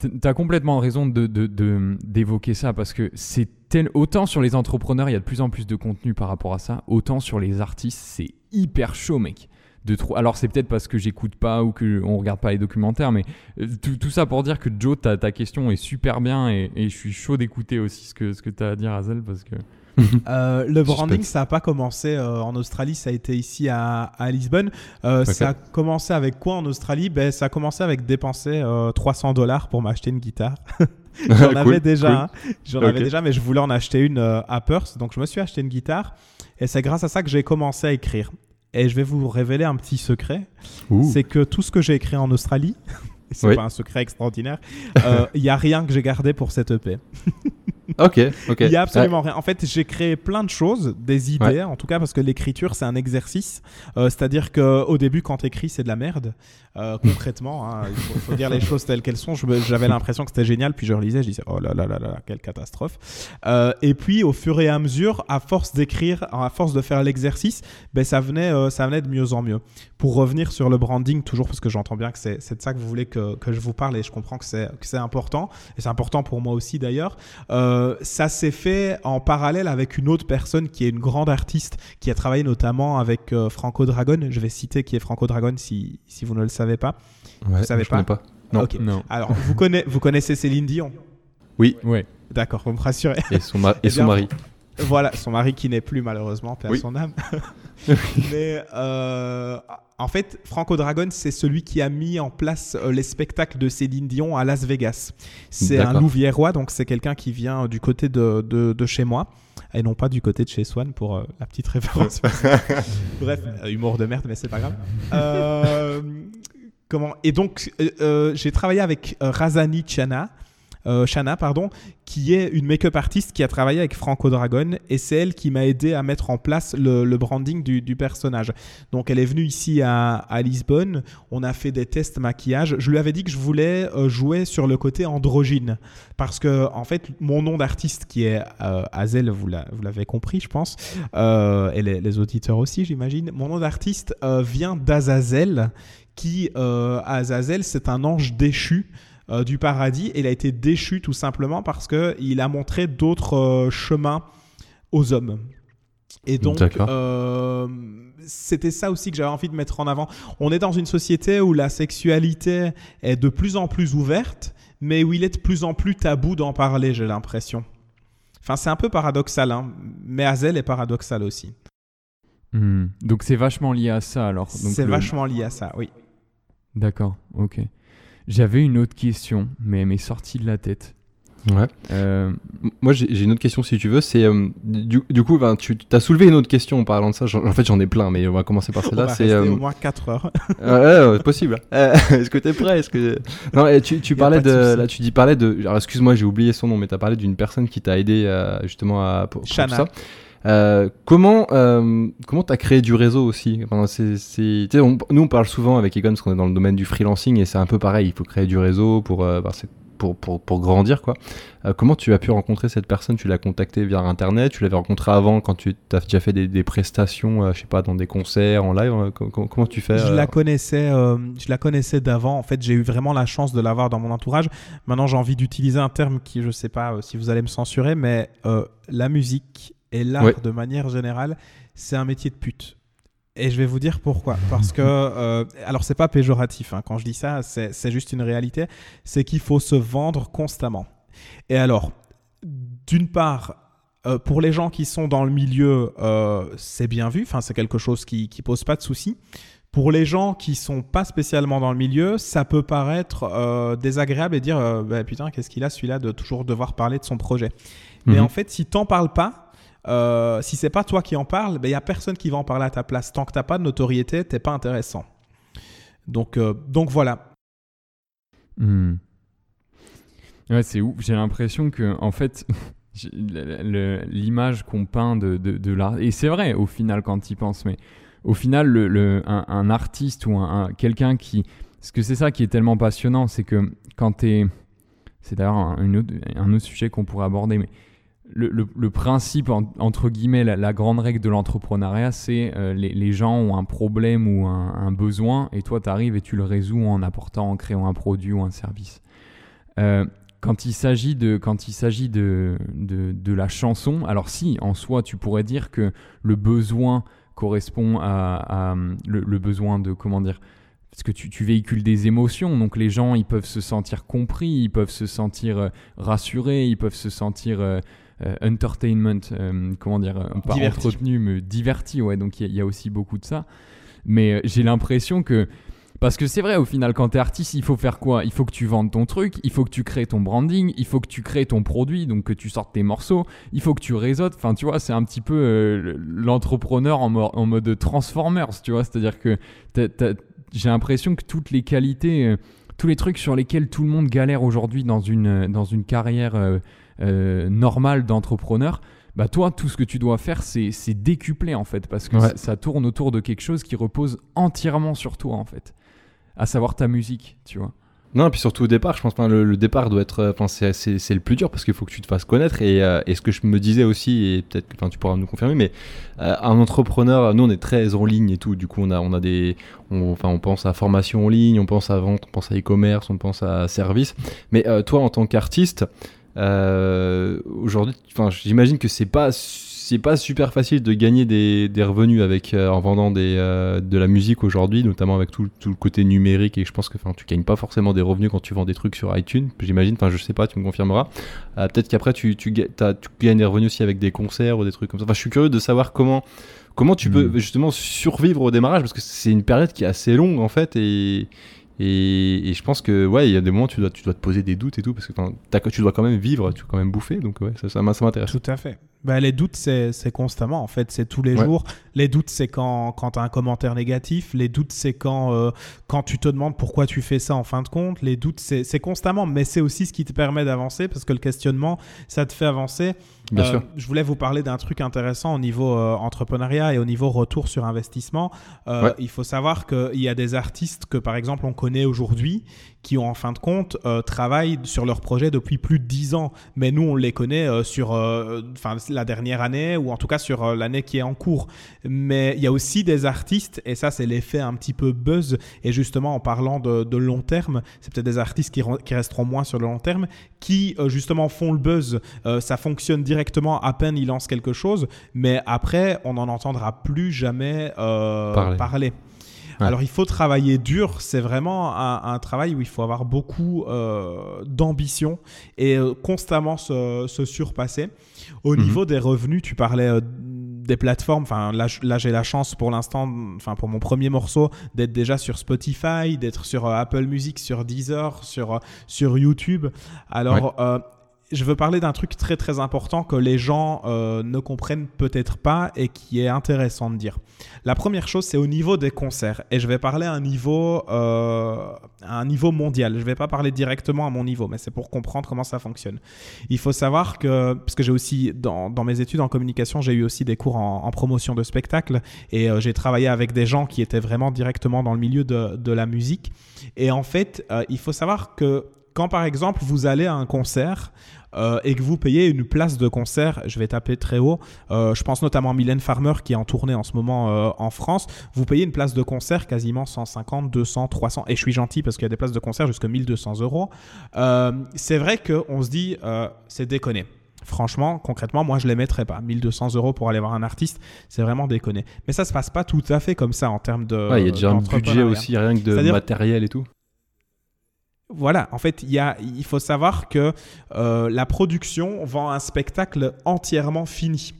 Tu as complètement raison d'évoquer de, ça parce que c'est autant sur les entrepreneurs, il y a de plus en plus de contenu par rapport à ça, autant sur les artistes, c'est hyper chaud, mec trop. Alors c'est peut-être parce que j'écoute pas ou que on regarde pas les documentaires, mais euh, tout, ça pour dire que Joe, ta, ta question est super bien et, je suis chaud d'écouter aussi ce que ce que tu as à dire, Azel, parce que. Euh, le branding, ça n'a pas commencé euh, en Australie, ça a été ici à, à Lisbonne. Ça a commencé avec quoi en Australie? Ben, Ça a commencé avec dépenser 300 dollars pour m'acheter une guitare. j'en avais déjà, hein. j'en avais déjà, mais je voulais en acheter une à Perth, donc je me suis acheté une guitare. Et c'est grâce à ça que j'ai commencé à écrire. Et je vais vous révéler un petit secret. C'est que tout ce que j'ai écrit en Australie, c'est pas un secret extraordinaire, euh, il n'y a rien que j'ai gardé pour cette EP. ok, ok. Il n'y a absolument rien. En fait, j'ai créé plein de choses, des idées, en tout cas parce que l'écriture, c'est un exercice. Euh, c'est-à-dire qu'au début, quand tu écris, c'est de la merde. Euh, concrètement, hein, il faut, dire les choses telles qu'elles sont. J'avais l'impression que c'était génial, puis je relisais, je disais, oh là là là là, quelle catastrophe. Euh, et puis, au fur et à mesure, à force d'écrire, à force de faire l'exercice, ben, ça, venait, ça venait de mieux en mieux. Pour revenir sur le branding, toujours parce que j'entends bien que c'est de ça que vous voulez que, que, je vous parle et je comprends que c'est important, et c'est important pour moi aussi d'ailleurs. Euh, ça s'est fait en parallèle avec une autre personne qui est une grande artiste qui a travaillé notamment avec euh, Franco Dragon. Je vais citer qui est Franco Dragon si, si vous ne le savez pas. vous savez pas, pas. Non. non. Alors, vous, connaissez, vous connaissez Céline Dion? Oui. Ouais. D'accord, vous me rassurez. Et son, et son mari. Voilà, son mari qui n'est plus malheureusement, perd son âme. Mais euh, en fait, Franco Dragon, c'est celui qui a mis en place euh, les spectacles de Céline Dion à Las Vegas. C'est un Louviérois, donc c'est quelqu'un qui vient du côté de, de, chez moi et non pas du côté de chez Swan pour euh, la petite référence. Bref, humour de merde, mais c'est pas grave. comment? Et donc, j'ai travaillé avec Razani Chana euh, Shana, pardon, qui est une make-up artiste qui a travaillé avec Franco Dragon et c'est elle qui m'a aidé à mettre en place le, branding du, personnage. Donc elle est venue ici à, Lisbonne, on a fait des tests maquillage. Je lui avais dit que je voulais euh, jouer sur le côté androgyne parce que en fait mon nom d'artiste qui est euh, Azel, vous l'avez compris, je pense, et les, les, auditeurs aussi, j'imagine. Mon nom d'artiste vient d'Azazel qui, Azazel, c'est un ange déchu euh, du paradis. Et il a été déchu tout simplement parce qu'il a montré d'autres euh, chemins aux hommes. Et donc, euh, c'était ça aussi que j'avais envie de mettre en avant. On est dans une société où la sexualité est de plus en plus ouverte, mais où il est de plus en plus tabou d'en parler, j'ai l'impression. Enfin, c'est un peu paradoxal, hein, mais Hazel est paradoxal aussi. Hmm. Donc c'est vachement lié à ça alors. C'est vachement lié à ça, oui. D'accord, ok. J'avais une autre question, mais elle m'est sortie de la tête. Ouais. Euh, moi, j'ai une autre question si tu veux. C'est euh, du, coup, ben, tu as soulevé une autre question en parlant de ça. En fait, j'en ai plein, mais on va commencer par celle-là. C'est euh, au moins 4 heures. ouais, possible. Est-ce que tu es prêt? Est-ce que non tu, tu parlais de, là, tu dis parlais de. excuse-moi, j'ai oublié son nom, mais tu as parlé d'une personne qui t'a aidé justement à pour, pour ça. Euh, comment euh, comment t'as créé du réseau aussi? Nous on parle souvent avec Egon parce qu'on est dans le domaine du freelancing et c'est un peu pareil. Il faut créer du réseau pour euh, bah, pour, pour, pour, grandir quoi. Euh, comment tu as pu rencontrer cette personne? Tu l'as contacté via internet? Tu l'avais rencontré avant quand tu as déjà fait des, des prestations, je sais pas, dans des concerts en live comment, tu fais Je la connaissais, je la connaissais d'avant. En fait, j'ai eu vraiment la chance de l'avoir dans mon entourage. Maintenant, j'ai envie d'utiliser un terme qui, je sais pas si vous allez me censurer, mais la musique et l'art, de manière générale, c'est un métier de pute. Et je vais vous dire pourquoi. Parce que, euh, alors c'est pas péjoratif, hein. quand je dis ça, c'est juste une réalité, c'est qu'il faut se vendre constamment. Et alors, d'une part, euh, pour les gens qui sont dans le milieu, euh, c'est bien vu, enfin, c'est quelque chose qui, qui pose pas de soucis. Pour les gens qui sont pas spécialement dans le milieu, ça peut paraître euh, désagréable et dire bah, putain, qu'est-ce qu'il a celui-là de toujours devoir parler de son projet. Mais mhm. en fait, si t'en parles pas, euh, si c'est pas toi qui en parle, il ben, n'y a personne qui va en parler à ta place. Tant que tu n'as pas de notoriété, t'es pas intéressant. Donc, euh, donc voilà. Hmm. Ouais, c'est ouf. J'ai l'impression que, en fait, l'image qu'on peint de, de, l'art, et c'est vrai au final quand y penses, mais au final, le, un, artiste ou un, quelqu'un qui. Parce que c'est ça qui est tellement passionnant, c'est que quand tu es. C'est d'ailleurs un, un autre sujet qu'on pourrait aborder, mais le, principe, entre guillemets, la, grande règle de l'entrepreneuriat, c'est euh, les, gens ont un problème ou un, besoin, et toi, tu arrives et tu le résous en apportant, en créant un produit ou un service. Euh, quand il s'agit de, quand il s'agit de, de, la chanson, alors si, en soi, tu pourrais dire que le besoin correspond à, le, besoin de, comment dire, parce que tu, véhicules des émotions, donc les gens, ils peuvent se sentir compris, ils peuvent se sentir euh, rassurés, ils peuvent se sentir euh, entertainment, euh, comment dire, euh, pas entretenu, mais diverti, ouais, donc il y, a aussi beaucoup de ça. Mais j'ai l'impression que. Parce que c'est vrai, au final, quand tu es artiste, il faut faire quoi? Il faut que tu vendes ton truc, il faut que tu crées ton branding, il faut que tu crées ton produit, donc que tu sortes tes morceaux, il faut que tu réseautes. Enfin, tu vois, c'est un petit peu l'entrepreneur en, en, mode Transformers, tu vois? C'est-à-dire que j'ai l'impression que toutes les qualités, tous les trucs sur lesquels tout le monde galère aujourd'hui dans une, dans une carrière euh, normal d'entrepreneur, bah toi, tout ce que tu dois faire, c'est décupler en fait, parce que ça tourne autour de quelque chose qui repose entièrement sur toi en fait, à savoir ta musique, tu vois. Non, et puis surtout au départ, je pense que le, départ doit être. Enfin, c'est le plus dur parce qu'il faut que tu te fasses connaître. Et, euh, et ce que je me disais aussi, et peut-être que tu pourras nous confirmer, mais euh, un entrepreneur, nous on est très en ligne et tout. Du coup, on a, on a des. enfin, on pense à formation en ligne, on pense à vente, on pense à e-commerce, on pense à service. Mais toi, en tant qu'artiste, euh, aujourd'hui, j'imagine que c'est pas c'est pas super facile de gagner des, des revenus avec euh, en vendant des, euh, de la musique aujourd'hui, notamment avec tout, tout, le côté numérique. Et je pense que tu gagnes pas forcément des revenus quand tu vends des trucs sur iTunes, j'imagine. Enfin, je sais pas, tu me confirmeras. Euh, peut-être qu'après, tu, tu, tu, gagnes des revenus aussi avec des concerts ou des trucs comme ça. Enfin, je suis curieux de savoir comment, comment tu peux hmm. justement survivre au démarrage parce que c'est une période qui est assez longue en fait. Et, et, je pense que ouais, il y a des moments où tu dois, tu dois te poser des doutes et tout, parce que tu dois quand même vivre, tu dois quand même bouffer, donc ouais, ça, ça, m'intéresse. Tout à fait. Bah, les doutes, c'est constamment, en fait, c'est tous les jours. Les doutes, c'est quand, quand tu as un commentaire négatif. Les doutes, c'est quand, euh, quand tu te demandes pourquoi tu fais ça en fin de compte. Les doutes, c'est constamment, mais c'est aussi ce qui te permet d'avancer, parce que le questionnement, ça te fait avancer. Bien euh, sûr. Je voulais vous parler d'un truc intéressant au niveau euh, entrepreneuriat et au niveau retour sur investissement. Il faut savoir qu'il y a des artistes que, par exemple, on connaît aujourd'hui qui ont en fin de compte euh, travaillent sur leur projet depuis plus de 10 ans. Mais nous, on les connaît euh, sur euh, la dernière année ou en tout cas sur l'année qui est en cours. Mais il y a aussi des artistes, et ça c'est l'effet un petit peu buzz, et justement en parlant de, long terme, c'est peut-être des artistes qui, qui, resteront moins sur le long terme, qui justement font le buzz. ça fonctionne directement à peine ils lancent quelque chose, mais après on n'en entendra plus jamais parler. Alors il faut travailler dur, c'est vraiment un, travail où il faut avoir beaucoup euh, d'ambition et euh, constamment se, surpasser. Au mhm. niveau des revenus, tu parlais euh, des plateformes. Enfin, là, là j'ai la chance pour l'instant, enfin pour mon premier morceau, d'être déjà sur Spotify, d'être sur Apple Music, sur Deezer, sur sur YouTube. Alors je veux parler d'un truc très très important que les gens euh, ne comprennent peut-être pas et qui est intéressant de dire. La première chose, c'est au niveau des concerts. Et je vais parler à un niveau, euh, un niveau mondial. Je ne vais pas parler directement à mon niveau, mais c'est pour comprendre comment ça fonctionne. Il faut savoir que, parce que j'ai aussi, dans, mes études en communication, j'ai eu aussi des cours en, promotion de spectacle et euh, j'ai travaillé avec des gens qui étaient vraiment directement dans le milieu de la musique. Et en fait, il faut savoir que quand par exemple vous allez à un concert, euh, et que vous payez une place de concert, je vais taper très haut, euh, je pense notamment à Mylène Farmer qui est en tournée en ce moment euh, en France, vous payez une place de concert quasiment 150, 200, 300, et je suis gentil parce qu'il y a des places de concert jusqu'à 1200 euros. c'est vrai qu'on se dit, c'est déconné. Franchement, concrètement, moi, je les mettrais pas. 1200 euros pour aller voir un artiste, c'est vraiment déconné. Mais ça se passe pas tout à fait comme ça en termes de. il y a déjà un budget aussi, rien que de matériel et tout. Voilà, en fait, y a, il faut savoir que euh, la production vend un spectacle entièrement fini,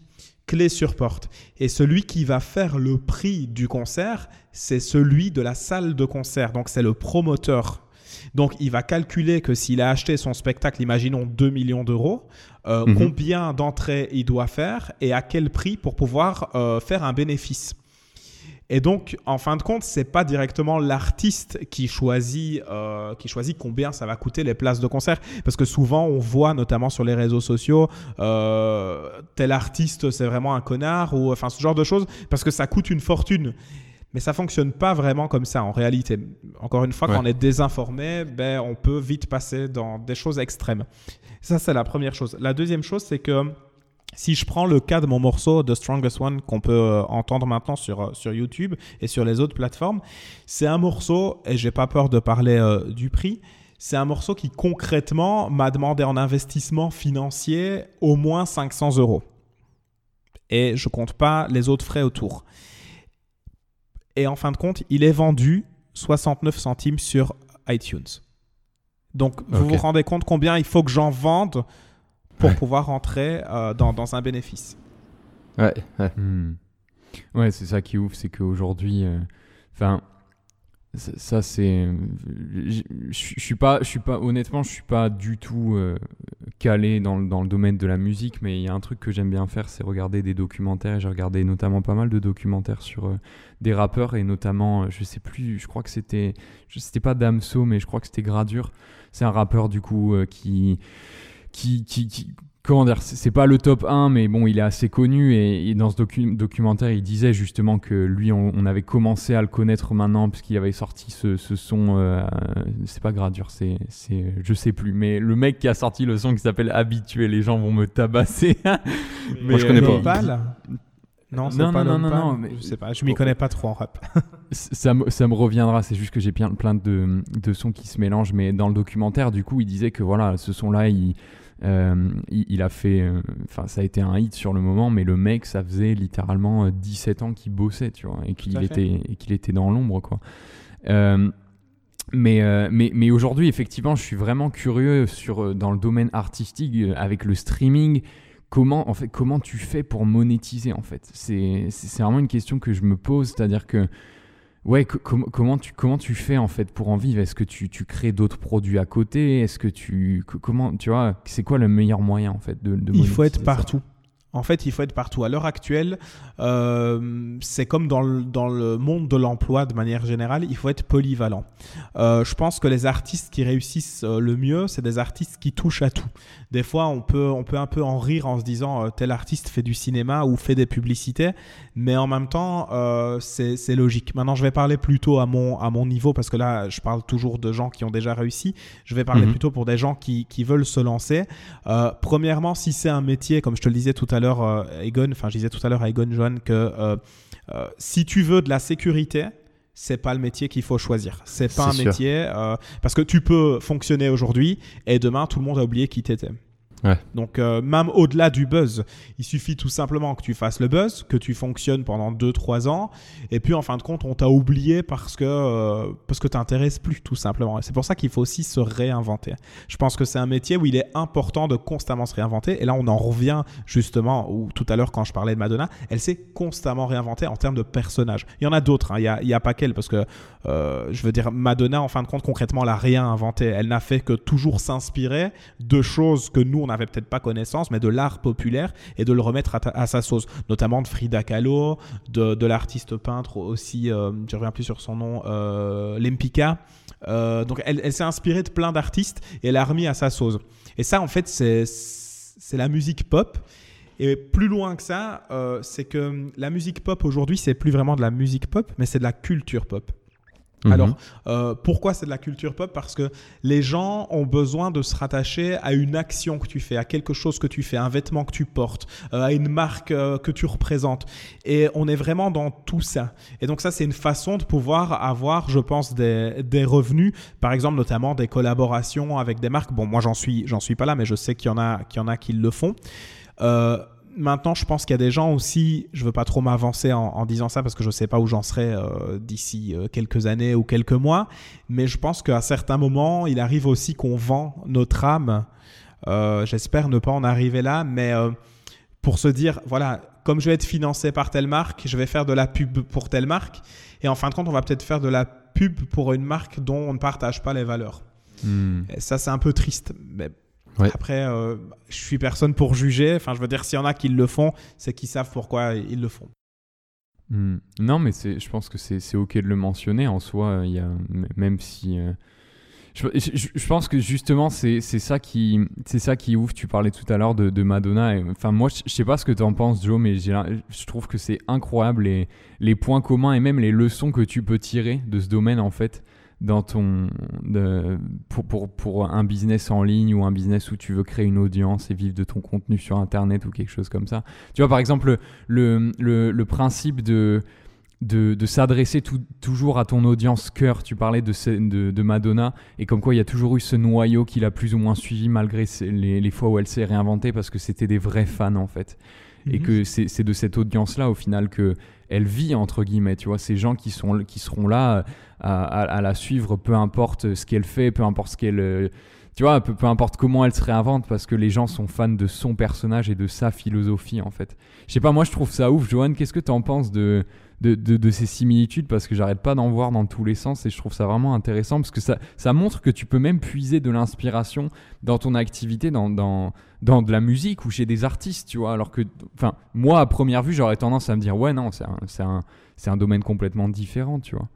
clé sur porte. Et celui qui va faire le prix du concert, c'est celui de la salle de concert. Donc, c'est le promoteur. Donc, il va calculer que s'il a acheté son spectacle, imaginons 2 millions d'euros, euh, mhm. combien d'entrées il doit faire et à quel prix pour pouvoir euh, faire un bénéfice. Et donc, en fin de compte, c'est pas directement l'artiste qui choisit, euh, qui choisit combien ça va coûter les places de concert, parce que souvent on voit, notamment sur les réseaux sociaux, euh, tel artiste c'est vraiment un connard ou enfin ce genre de choses, parce que ça coûte une fortune. Mais ça fonctionne pas vraiment comme ça en réalité. Encore une fois, quand on est désinformé, ben, on peut vite passer dans des choses extrêmes. Ça, c'est la première chose. La deuxième chose, c'est que si je prends le cas de mon morceau The Strongest One qu'on peut euh, entendre maintenant sur, euh, sur YouTube et sur les autres plateformes, c'est un morceau, et j'ai pas peur de parler euh, du prix, c'est un morceau qui concrètement m'a demandé en investissement financier au moins 500 euros. Et je compte pas les autres frais autour. Et en fin de compte, il est vendu 69 centimes sur iTunes. Donc vous vous rendez compte combien il faut que j'en vende pour pouvoir rentrer euh, dans, dans, un bénéfice. Ouais, ouais. Hmm. Ouais, c'est ça qui est ouf, c'est qu'aujourd'hui, euh, enfin, ça c'est, je suis pas, je suis pas, honnêtement, je suis pas du tout euh, calé dans, dans, le domaine de la musique, mais il y a un truc que j'aime bien faire, c'est regarder des documentaires. J'ai regardé notamment pas mal de documentaires sur des rappeurs et notamment, je sais plus, je crois que c'était, c'était pas Damso, mais je crois que c'était Gradure. C'est un rappeur du coup qui qui, qui, comment dire, c'est pas le top 1, mais bon, il est assez connu. Et, dans ce documentaire, il disait justement que lui, on, avait commencé à le connaître maintenant, puisqu'il avait sorti ce, son. Euh, c'est pas Gradure, c'est, je sais plus. Mais le mec qui a sorti le son qui s'appelle Habitué, les gens vont me tabasser. mais, je connais euh, pas. Non, non, pas non, non, non, mais... je sais pas, je m'y connais pas trop en rap. ça, me, ça me reviendra, c'est juste que j'ai plein, plein de, de sons qui se mélangent, mais dans le documentaire, du coup, il disait que voilà, ce son-là, il, Euh, il, a fait, euh, enfin, ça a été un hit sur le moment, mais le mec, ça faisait littéralement 17 ans qu'il bossait, tu vois, et qu'il était, et qu'il était dans l'ombre, quoi. mais, mais, mais aujourd'hui, effectivement, je suis vraiment curieux sur, dans le domaine artistique avec le streaming. Comment, en fait, comment tu fais pour monétiser en fait? C'est vraiment une question que je me pose, c'est-à-dire que Ouais, comment, tu, comment tu fais en fait pour en vivre? Est-ce que tu, tu crées d'autres produits à côté? Est-ce que tu. Comment, tu vois, c'est quoi le meilleur moyen en fait de, de Il faut être partout. En fait, il faut être partout. À l'heure actuelle, euh, c'est comme dans le, dans le, monde de l'emploi de manière générale, il faut être polyvalent. Euh, je pense que les artistes qui réussissent euh, le mieux, c'est des artistes qui touchent à tout. Des fois, on peut, on peut un peu en rire en se disant tel artiste fait du cinéma ou fait des publicités, mais en même temps, c'est logique. Maintenant, je vais parler plutôt à mon, à mon niveau parce que là, je parle toujours de gens qui ont déjà réussi. Je vais parler mhm. plutôt pour des gens qui, qui veulent se lancer. premièrement, si c'est un métier, comme je te le disais tout à l'heure, euh, Egon, enfin je disais tout à l'heure à Egon Johan que euh, euh, si tu veux de la sécurité, c'est pas le métier qu'il faut choisir. C'est pas un métier parce que tu peux fonctionner aujourd'hui et demain tout le monde a oublié qui t'étais. Donc euh, même au-delà du buzz, il suffit tout simplement que tu fasses le buzz, que tu fonctionnes pendant 2-3 ans, et puis en fin de compte on t'a oublié parce que euh, parce que t'intéresses plus tout simplement. C'est pour ça qu'il faut aussi se réinventer. Je pense que c'est un métier où il est important de constamment se réinventer. Et là on en revient justement où tout à l'heure quand je parlais de Madonna, elle s'est constamment réinventée en termes de personnages. Il y en a d'autres, hein. il n'y a, a, pas qu'elle parce que euh, je veux dire Madonna en fin de compte concrètement n'a rien inventé. Elle n'a fait que toujours s'inspirer de choses que nous n'avait peut-être pas connaissance, mais de l'art populaire et de le remettre à, sa sauce, notamment de Frida Kahlo, de, l'artiste peintre aussi, euh, je reviens plus sur son nom, euh, Lempicka. Euh, donc elle, s'est inspirée de plein d'artistes et elle a remis à sa sauce. Et ça, en fait, c'est la musique pop. Et plus loin que ça, c'est que la musique pop aujourd'hui, c'est plus vraiment de la musique pop, mais c'est de la culture pop. Mhm. Alors, euh, pourquoi c'est de la culture pop? Parce que les gens ont besoin de se rattacher à une action que tu fais, à quelque chose que tu fais, un vêtement que tu portes, euh, à une marque euh, que tu représentes. Et on est vraiment dans tout ça. Et donc ça, c'est une façon de pouvoir avoir, je pense, des, des, revenus, par exemple, notamment des collaborations avec des marques. Bon, moi, j'en suis, j'en suis pas là, mais je sais qu'il y en a, qu'il y en a qui le font. Maintenant, je pense qu'il y a des gens aussi, je veux pas trop m'avancer en, disant ça parce que je sais pas où j'en serai euh, d'ici euh, quelques années ou quelques mois, mais je pense qu'à certains moments, il arrive aussi qu'on vend notre âme. Euh, j'espère ne pas en arriver là, mais pour se dire, voilà, comme je vais être financé par telle marque, je vais faire de la pub pour telle marque, et en fin de compte, on va peut-être faire de la pub pour une marque dont on ne partage pas les valeurs. Hmm. Et ça, c'est un peu triste. Mais après, euh, je suis personne pour juger. Enfin, je veux dire, s'il y en a qui le font, c'est qu'ils savent pourquoi ils le font. Hmm. Non, mais je pense que c'est ok de le mentionner en soi. Il y a, même si. Euh, je, pense que justement, c'est ça, qui, ça qui ouvre. Tu parlais tout à l'heure de, Madonna. enfin, moi, je, sais pas ce que tu en penses, Joe, mais je trouve que c'est incroyable les, les points communs et même les leçons que tu peux tirer de ce domaine, en fait dans ton pour, pour, pour, un business en ligne ou un business où tu veux créer une audience et vivre de ton contenu sur internet ou quelque chose comme ça. Tu vois par exemple le, le, le principe de de, de s'adresser toujours à ton audience cœur. Tu parlais de, de, de, Madonna et comme quoi il y a toujours eu ce noyau qui l'a plus ou moins suivi malgré les, les fois où elle s'est réinventée parce que c'était des vrais fans en fait. Et mhm. que c'est de cette audience-là au final que elle vit entre guillemets, tu vois, ces gens qui, sont, qui seront là à, la suivre, peu importe ce qu'elle fait, peu importe ce qu'elle... Tu vois, peu, peu, importe comment elle se réinvente, parce que les gens sont fans de son personnage et de sa philosophie, en fait. Je sais pas, moi je trouve ça ouf. Johan, qu'est-ce que tu en penses de, de, de, ces similitudes? Parce que j'arrête pas d'en voir dans tous les sens et je trouve ça vraiment intéressant parce que ça, ça montre que tu peux même puiser de l'inspiration dans ton activité, dans, dans, dans de la musique ou chez des artistes, tu vois. Alors que, enfin, moi, à première vue, j'aurais tendance à me dire, ouais, non, c'est un, un, un domaine complètement différent, tu vois.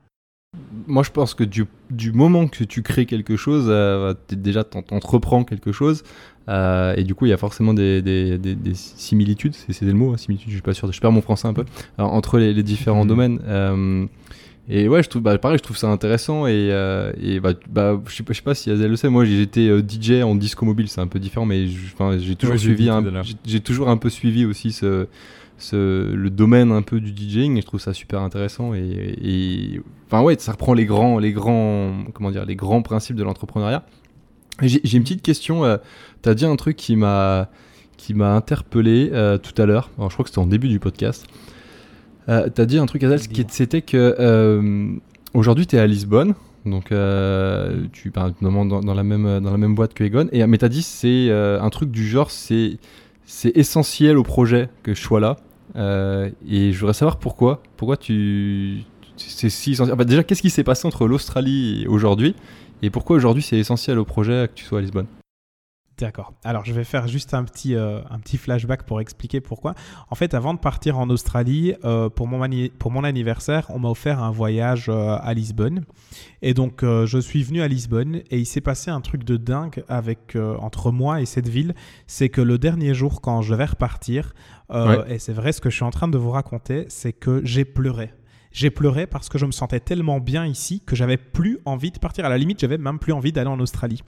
Moi, je pense que du, du moment que tu crées quelque chose, euh, déjà, t'entreprends quelque chose, euh, et du coup, il y a forcément des, des, des, similitudes, c'est le mot, hein, similitude, je suis pas sûr, je perds mon français un peu, entre les, les différents mhm. domaines. Euh, et ouais, je trouve, bah, pareil, je trouve ça intéressant. Et, euh, et bah, bah, je sais pas, je sais pas si Azel le sait. Moi, j'étais DJ en disco mobile, c'est un peu différent, mais j'ai toujours suivi, j'ai toujours un peu suivi aussi ce, le domaine un peu du DJing. Et je trouve ça super intéressant. Et, enfin ouais, ça reprend les grands, les grands, comment dire, les grands principes de l'entrepreneuriat. J'ai une petite question. euh, T'as dit un truc qui m'a qui m'a interpellé euh, tout à l'heure. Je crois que c'était en début du podcast. Euh, T'as dit un truc, Azal, c'était que euh, aujourd'hui tu es à Lisbonne. Donc euh, tu parles dans, dans, la même dans la même boîte que Egon. Et mais t'as dit c'est un truc du genre c'est essentiel au projet que je sois là. Euh, et je voudrais savoir pourquoi. Pourquoi tu c'est si essentiel. Déjà qu'est-ce qui s'est passé entre l'Australie et aujourd'hui? Et pourquoi aujourd'hui c'est essentiel au projet que tu sois à Lisbonne? D'accord. Alors, je vais faire juste un petit, euh, un petit flashback pour expliquer pourquoi. En fait, avant de partir en Australie, euh, pour, mon mani- pour mon anniversaire, on m'a offert un voyage euh, à Lisbonne. Et donc, je suis venu à Lisbonne et il s'est passé un truc de dingue avec, entre moi et cette ville. C'est que le dernier jour, quand je vais repartir, et c'est vrai ce que je suis en train de vous raconter, c'est que j'ai pleuré. J'ai pleuré parce que je me sentais tellement bien ici que j'avais plus envie de partir. À la limite, j'avais même plus envie d'aller en Australie.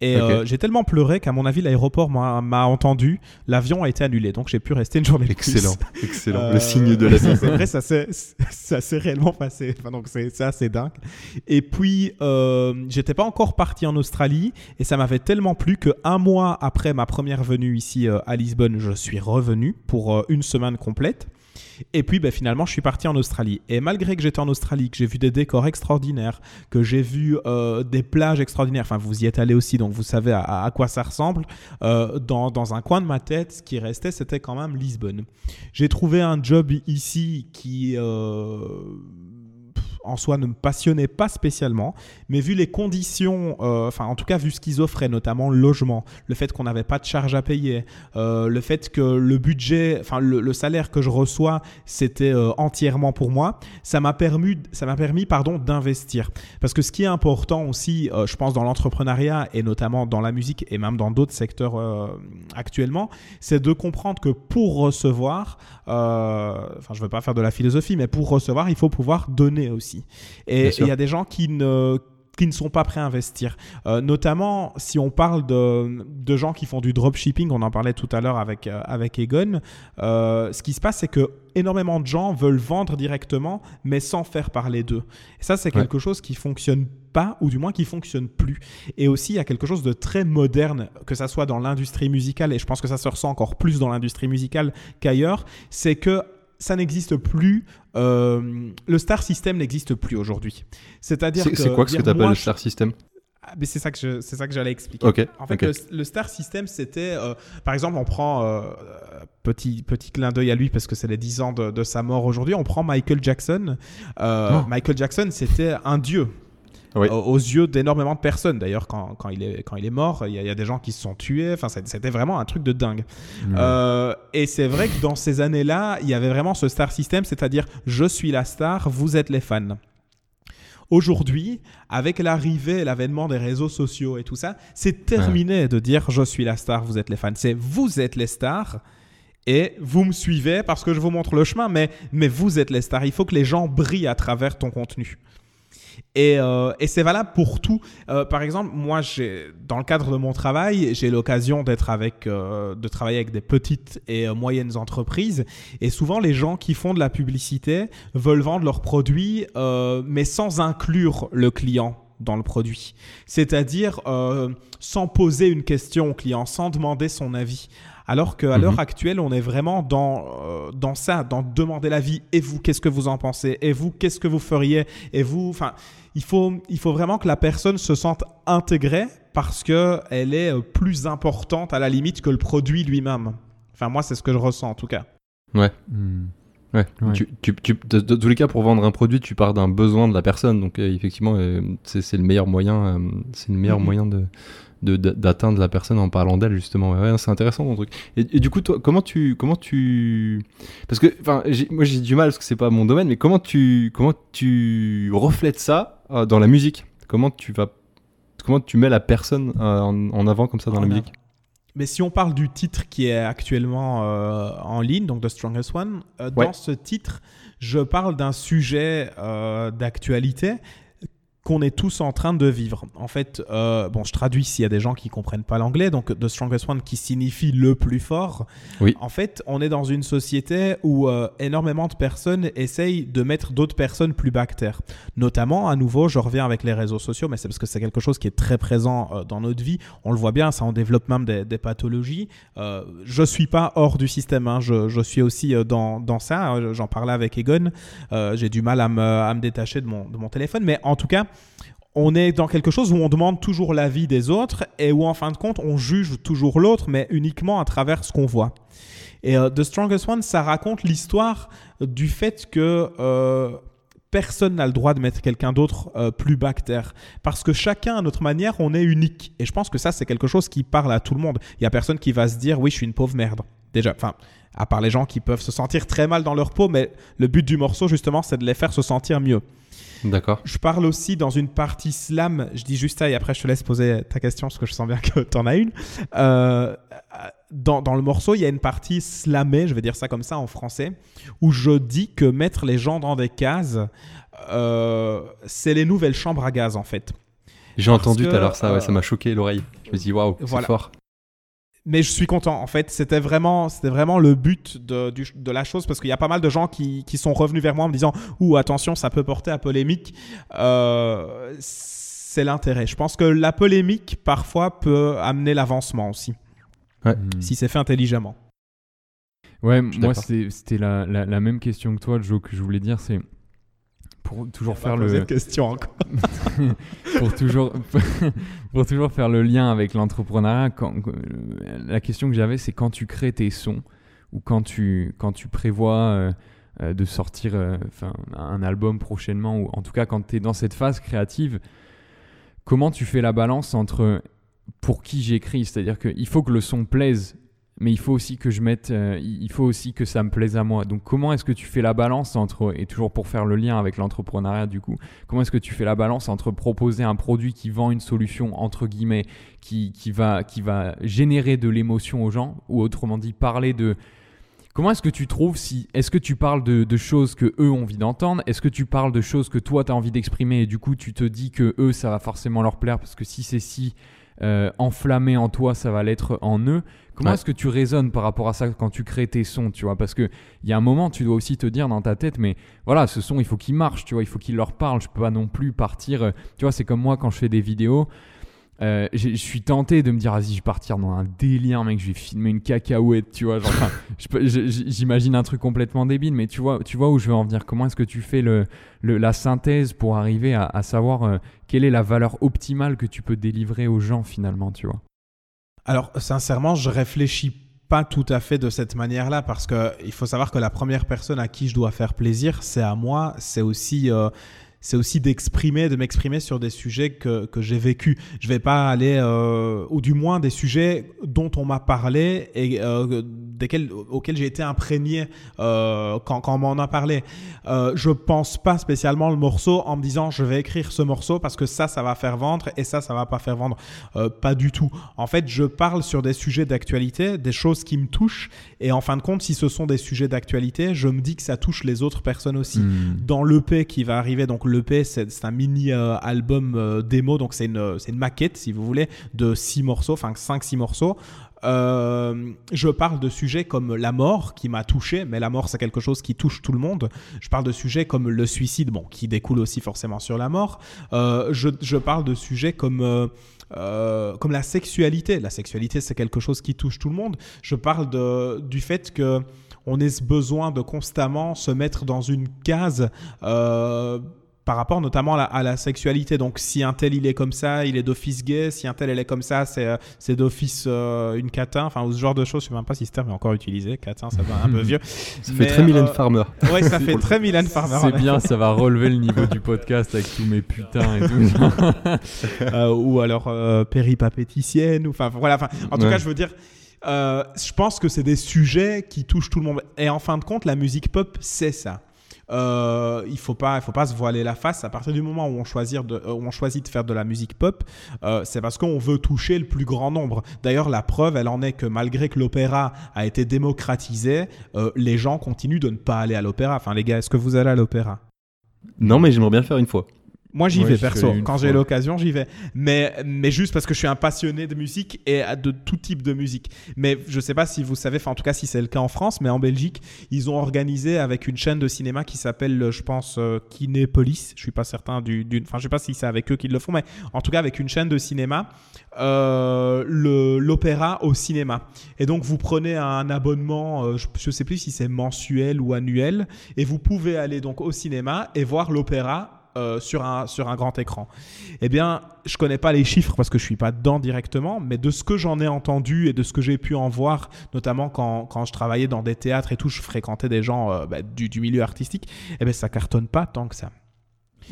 Et euh, j'ai tellement pleuré qu'à mon avis, l'aéroport m'a entendu. L'avion a été annulé, donc j'ai pu rester une journée de plus. Excellent, excellent. Euh, Le signe de la vie. C'est vrai, ça s'est réellement passé. Enfin, donc c'est c'est assez dingue. Et puis, euh, j'étais pas encore parti en Australie et ça m'avait tellement plu que un mois après ma première venue ici euh, à Lisbonne, je suis revenu pour euh, une semaine complète. Et puis ben, finalement, je suis parti en Australie. Et malgré que j'étais en Australie, que j'ai vu des décors extraordinaires, que j'ai vu euh, des plages extraordinaires, enfin vous y êtes allé aussi, donc vous savez à, quoi ça ressemble, euh, dans, dans un coin de ma tête, ce qui restait, c'était quand même Lisbonne. J'ai trouvé un job ici qui... euh, en soi ne me passionnait pas spécialement, mais vu les conditions, euh, enfin en tout cas vu ce qu'ils offraient, notamment le logement, le fait qu'on n'avait pas de charges à payer, euh, le fait que le budget, enfin le, salaire que je reçois, c'était euh, entièrement pour moi, ça m'a permis, ça m'a permis pardon d'investir. Parce que ce qui est important aussi, je pense dans l'entrepreneuriat et notamment dans la musique et même dans d'autres secteurs actuellement, c'est de comprendre que pour recevoir, enfin je veux pas faire de la philosophie, mais pour recevoir, il faut pouvoir donner aussi. Et il y a des gens qui ne qui ne sont pas prêts à investir. Euh, notamment si on parle de, de gens qui font du dropshipping, on en parlait tout à l'heure avec, euh, avec Egon, euh, ce qui se passe c'est que énormément de gens veulent vendre directement mais sans faire parler d'eux. Et ça c'est Ouais. quelque chose qui fonctionne pas ou du moins qui fonctionne plus. Et aussi il y a quelque chose de très moderne, que ça soit dans l'industrie musicale et je pense que ça se ressent encore plus dans l'industrie musicale qu'ailleurs, c'est que ça n'existe plus. euh, le star system n'existe plus aujourd'hui. C'est-à-dire C'est que c'est quoi que ce que dire, t'appelles moi, le star system? Ah, mais c'est ça que je, c'est ça que j'allais expliquer. En fait, le, le star system, c'était, euh, par exemple, on prend euh, euh, petit petit clin d'œil à lui parce que c'est les 10 ans de, de sa mort aujourd'hui. On prend Michael Jackson. Euh, Oh. Michael Jackson, c'était un dieu. Oui. Aux- yeux d'énormément de personnes. D'ailleurs, quand, quand, il est, quand il est mort, il y, a- il y a des gens qui se sont tués. Enfin, c'était vraiment un truc de dingue. Euh, et c'est vrai que dans ces années-là, il y avait vraiment ce star system, c'est-à-dire je suis la star, vous êtes les fans. Aujourd'hui, avec l'arrivée et l'avènement des réseaux sociaux et tout ça, c'est terminé de dire je suis la star, vous êtes les fans. C'est vous êtes les stars et vous me suivez parce que je vous montre le chemin, mais, mais vous êtes les stars. Il faut que les gens brillent à travers ton contenu. Et, euh, et c'est valable pour tout. Euh, par exemple, moi, dans le cadre de mon travail, j'ai l'occasion d'être avec, euh, de travailler avec des petites et moyennes entreprises. Et souvent, les gens qui font de la publicité veulent vendre leurs produits, mais sans inclure le client dans le produit. C'est-à-dire sans poser une question au client, sans demander son avis. Alors qu'à Mhm. l'heure actuelle, on est vraiment dans, euh, dans ça, dans demander l'avis. Et vous, qu'est-ce que vous en pensez? Et vous, qu'est-ce que vous feriez? Et vous, enfin, il faut, il faut vraiment que la personne se sente intégrée parce qu'elle est euh, plus importante à la limite que le produit lui-même. Enfin, moi, c'est ce que je ressens en tout cas. Hmm. Ouais. Ouais. Tu, tu, tu- de, de tous les cas, pour vendre un produit, tu pars d'un besoin de la personne. Donc, euh, effectivement, euh, c'est c'est le meilleur moyen, euh, c'est le meilleur Mhm. moyen de- d'atteindre la personne en parlant d'elle justement. Ouais, c'est intéressant ton truc. Et, et du coup toi comment tu comment tu parce que enfin moi j'ai du mal parce que c'est pas mon domaine mais comment tu comment tu reflètes ça euh, dans la musique? Comment tu vas comment tu mets la personne euh, en, en avant comme ça dans En la avant. musique? Mais si on parle du titre qui est actuellement euh, en ligne, donc The Strongest One, euh, Ouais. dans ce titre, je parle d'un sujet euh, d'actualité qu'on est tous en train de vivre. En fait, euh, bon, je traduis s'il y a des gens qui comprennent pas l'anglais, donc The Strongest One qui signifie le plus fort. Oui. En fait, on est dans une société où euh, énormément de personnes essayent de mettre d'autres personnes plus bactères. Notamment, à nouveau, je reviens avec les réseaux sociaux, mais c'est parce que c'est quelque chose qui est très présent euh, dans notre vie. On le voit bien, ça en développe même des, des pathologies. Je suis pas hors du système, hein. je, je, suis aussi dans, dans ça. J'en parlais avec Egon. J'ai du mal à me, à me détacher de mon, de mon téléphone, mais en tout cas, on est dans quelque chose où on demande toujours l'avis des autres et où en fin de compte on juge toujours l'autre mais uniquement à travers ce qu'on voit. Et euh, The Strongest One, ça raconte l'histoire du fait que euh, personne n'a le droit de mettre quelqu'un d'autre euh, plus bactère. Parce que chacun, à notre manière, on est unique. Et je pense que ça, c'est quelque chose qui parle à tout le monde. Il y a personne qui va se dire, oui, je suis une pauvre merde. Déjà, enfin, à part les gens qui peuvent se sentir très mal dans leur peau, mais le but du morceau, justement, c'est de les faire se sentir mieux. D'accord. Je parle aussi dans une partie slam, je dis juste ça et après je te laisse poser ta question parce que je sens bien que tu en as une. Euh, dans, dans, le morceau, il y a une partie slamée, je vais dire ça comme ça en français, où je dis que mettre les gens dans des cases, euh, c'est les nouvelles chambres à gaz en fait. J'ai entendu tout à l'heure ça, ouais, ça m'a choqué l'oreille. Je me suis dit waouh, c'est Voilà. fort. Mais je suis content. En fait, c'était vraiment, c'était vraiment le but de, du- de la chose parce qu'il y a pas mal de gens qui, qui sont revenus vers moi en me disant Ouh, attention, ça peut porter à polémique. Euh, c'est l'intérêt. Je pense que la polémique, parfois, peut amener l'avancement aussi, Hmm. si c'est fait intelligemment. Ouais, moi c'était c'était la, la, la même question que toi, Joe, que je voulais dire, c'est pour toujours faire le de question encore. pour toujours pour toujours faire le lien avec l'entrepreneuriat. Euh, la question que j'avais, c'est quand tu crées tes sons ou quand tu quand tu prévois euh, euh, de sortir euh, un album prochainement ou en tout cas quand tu es dans cette phase créative, comment tu fais la balance entre pour qui j'écris, c'est-à-dire qu'il faut que le son plaise mais il faut aussi que je mette, euh, il faut aussi que ça me plaise à moi. Donc comment est-ce que tu fais la balance entre, et toujours pour faire le lien avec l'entrepreneuriat du coup, comment est-ce que tu fais la balance entre proposer un produit qui vend une solution, entre guillemets, qui, qui, va, qui va générer de l'émotion aux gens, ou autrement dit parler de... Comment est-ce que tu trouves si... Est-ce que tu parles de, de choses que eux ont envie d'entendre? Est-ce que tu parles de choses que toi tu as envie d'exprimer et du coup tu te dis que eux ça va forcément leur plaire parce que si c'est si euh, enflammé en toi, ça va l'être en eux? Comment Ouais. est-ce que tu raisonnes par rapport à ça quand tu crées tes sons, tu vois? Parce que il y a un moment, tu dois aussi te dire dans ta tête, mais voilà, ce son, il faut qu'il marche, tu vois, il faut qu'il leur parle. Je peux pas non plus partir. euh, Tu vois, c'est comme moi quand je fais des vidéos. euh, je suis tenté de me dire, vas-y, je vais partir dans un délire, mec, je vais filmer une cacahuète, tu vois. J'imagine un truc complètement débile, mais tu vois, tu vois où je veux en venir. Comment est-ce que tu fais le, le- la synthèse pour arriver à, à savoir euh, quelle est la valeur optimale que tu peux délivrer aux gens finalement, tu vois? Alors, sincèrement, je réfléchis pas tout à fait de cette manière-là parce que il faut savoir que la première personne à qui je dois faire plaisir, c'est à moi. C'est aussi, euh, c'est aussi d'exprimer, de m'exprimer sur des sujets que, que j'ai vécu. Je vais pas aller, euh, ou du moins des sujets dont on m'a parlé et euh, desquels, auxquels j'ai été imprégné euh, quand, quand on m'en a parlé. Je pense pas spécialement le morceau en me disant je vais écrire ce morceau parce que ça, ça va faire vendre et ça, ça va pas faire vendre. Pas du tout. En fait, je parle sur des sujets d'actualité, des choses qui me touchent et en fin de compte, si ce sont des sujets d'actualité, je me dis que ça touche les autres personnes aussi Hmm. dans l'EP qui va arriver. Donc l'EP, c'est un mini euh, album euh, démo, donc c'est une, c'est une maquette, si vous voulez, de six morceaux, enfin 5-6 morceaux. Euh, je parle de sujets comme la mort qui m'a touché, mais la mort c'est quelque chose qui touche tout le monde. Je parle de sujets comme le suicide, bon, qui découle aussi forcément sur la mort. Euh, je, je parle de sujets comme euh, euh, comme la sexualité. La sexualité c'est quelque chose qui touche tout le monde. Je parle de, du fait que on ait ce besoin de constamment se mettre dans une case. Euh, par rapport notamment à la, à la sexualité. Donc, si un tel il est comme ça, il est d'office gay. Si un tel elle est comme ça, c'est euh, c'est d'office euh, une catin. Enfin, ou ce genre de choses. Je sais même pas si ce terme est encore utilisé. Catin, ça va un peu vieux. Ça fait très Mylène Farmer. Ouais, ça fait très Mylène Farmer. C'est bien, ça va relever le niveau du podcast avec tous mes putains et tout. Euh, ou alors euh, péripapéticienne. ou- Enfin, voilà. Enfin, en tout Ouais. cas, je veux dire. euh, je pense que c'est des sujets qui touchent tout le monde. Et en fin de compte, la musique pop, c'est ça. Euh, il faut pas, il faut pas se voiler la face. À partir du moment où on choisit de, euh, où on choisit de faire de la musique pop, euh, c'est parce qu'on veut toucher le plus grand nombre. D'ailleurs, la preuve, elle en est que malgré que l'opéra a été démocratisé, les gens continuent de ne pas aller à l'opéra. Enfin, les gars, est-ce que vous allez à l'opéra? Non, mais j'aimerais bien le faire une fois. Moi, j'y Ouais, vais perso. Quand j'ai l'occasion, j'y vais. Mais, mais juste parce que je suis un passionné de musique et de tout type de musique. Mais je sais pas si vous savez, enfin, en tout cas, si c'est le cas en France, mais en Belgique, ils ont organisé avec une chaîne de cinéma qui s'appelle, je pense, euh, Kinépolis. Je suis pas certain du, du- Enfin, je sais pas si c'est avec eux qu'ils le font, mais en tout cas, avec une chaîne de cinéma, euh, le- l'opéra au cinéma. Et donc, vous prenez un abonnement, euh, je, je sais plus si c'est mensuel ou annuel, et vous pouvez aller donc au cinéma et voir l'opéra euh, sur, un, sur un grand écran. Eh bien, je connais pas les chiffres parce que je suis pas dedans directement, mais de ce que j'en ai entendu et de ce que j'ai pu en voir, notamment quand, quand je travaillais dans des théâtres et tout, je fréquentais des gens euh, bah, du, du milieu artistique, eh bien, ça cartonne pas tant que ça.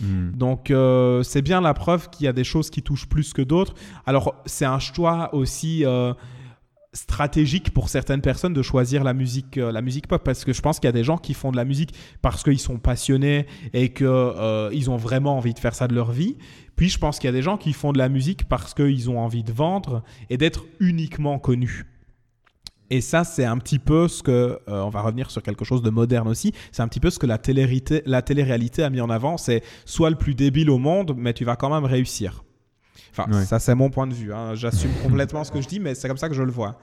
Hmm. Donc euh, c'est bien la preuve qu'il y a des choses qui touchent plus que d'autres. Alors c'est un choix aussi stratégique pour certaines personnes de choisir la musique, euh, la musique pop parce que je pense qu'il y a des gens qui font de la musique parce qu'ils sont passionnés et que euh, ils ont vraiment envie de faire ça de leur vie. Puis je pense qu'il y a des gens qui font de la musique parce qu'ils ont envie de vendre et d'être uniquement connus. Et ça, c'est un petit peu ce que, euh, on va revenir sur quelque chose de moderne aussi, c'est un petit peu ce que la télé-réalité, la télé-réalité a mis en avant, c'est soit le plus débile au monde, mais tu vas quand même réussir. Enfin, Ouais. ça c'est mon point de vue, hein. j'assume complètement ce que je dis, mais c'est comme ça que je le vois.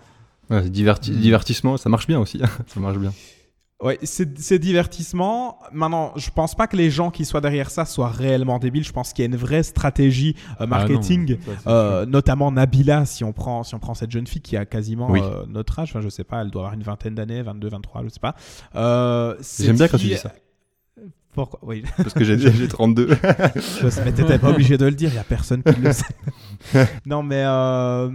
Ouais, diverti- divertissement, ça marche bien aussi. ça marche bien. Ouais, c'est divertissement. Maintenant, je pense pas que les gens qui soient derrière ça soient réellement débiles. Je pense qu'il y a une vraie stratégie euh, marketing. Ah non, ça, c'est Euh, notamment Nabila, si on prend, si on prend cette jeune fille qui a quasiment Oui. euh, notre âge, enfin, je sais pas, elle doit avoir une vingtaine d'années, 22, 23, je sais pas. Euh, J'aime bien quand tu dis ça. Pourquoi Oui, Parce que j'ai j'ai 32. mais t'étais pas obligé de le dire, il y a personne qui le sait. non, mais euh,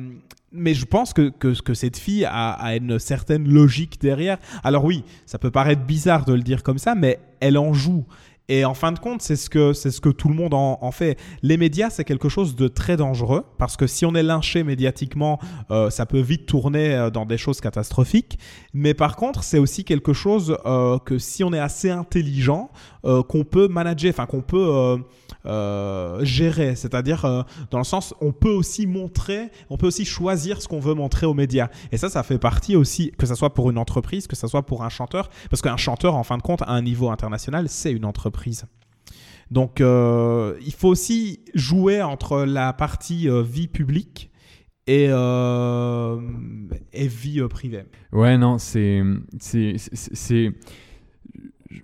mais je pense que, que, que cette fille a, a une certaine logique derrière. Alors oui, ça peut paraître bizarre de le dire comme ça, mais elle en joue. Et en fin de compte, c'est ce que, c'est ce que tout le monde en, en fait. Les médias, c'est quelque chose de très dangereux parce que si on est lynché médiatiquement, euh, ça peut vite tourner euh, dans des choses catastrophiques. Mais par contre, c'est aussi quelque chose euh, que si on est assez intelligent, euh, qu'on peut manager, enfin qu'on peut euh, gérer. C'est-à-dire, euh, dans le sens, on peut aussi montrer, on peut aussi choisir ce qu'on veut montrer aux médias. Et ça, ça fait partie aussi, que ce soit pour une entreprise, que ce soit pour un chanteur, parce qu'un chanteur, en fin de compte, à un niveau international, c'est une entreprise. Donc, euh, il faut aussi jouer entre la partie vie publique et, et vie privée. Ouais, non, c'est-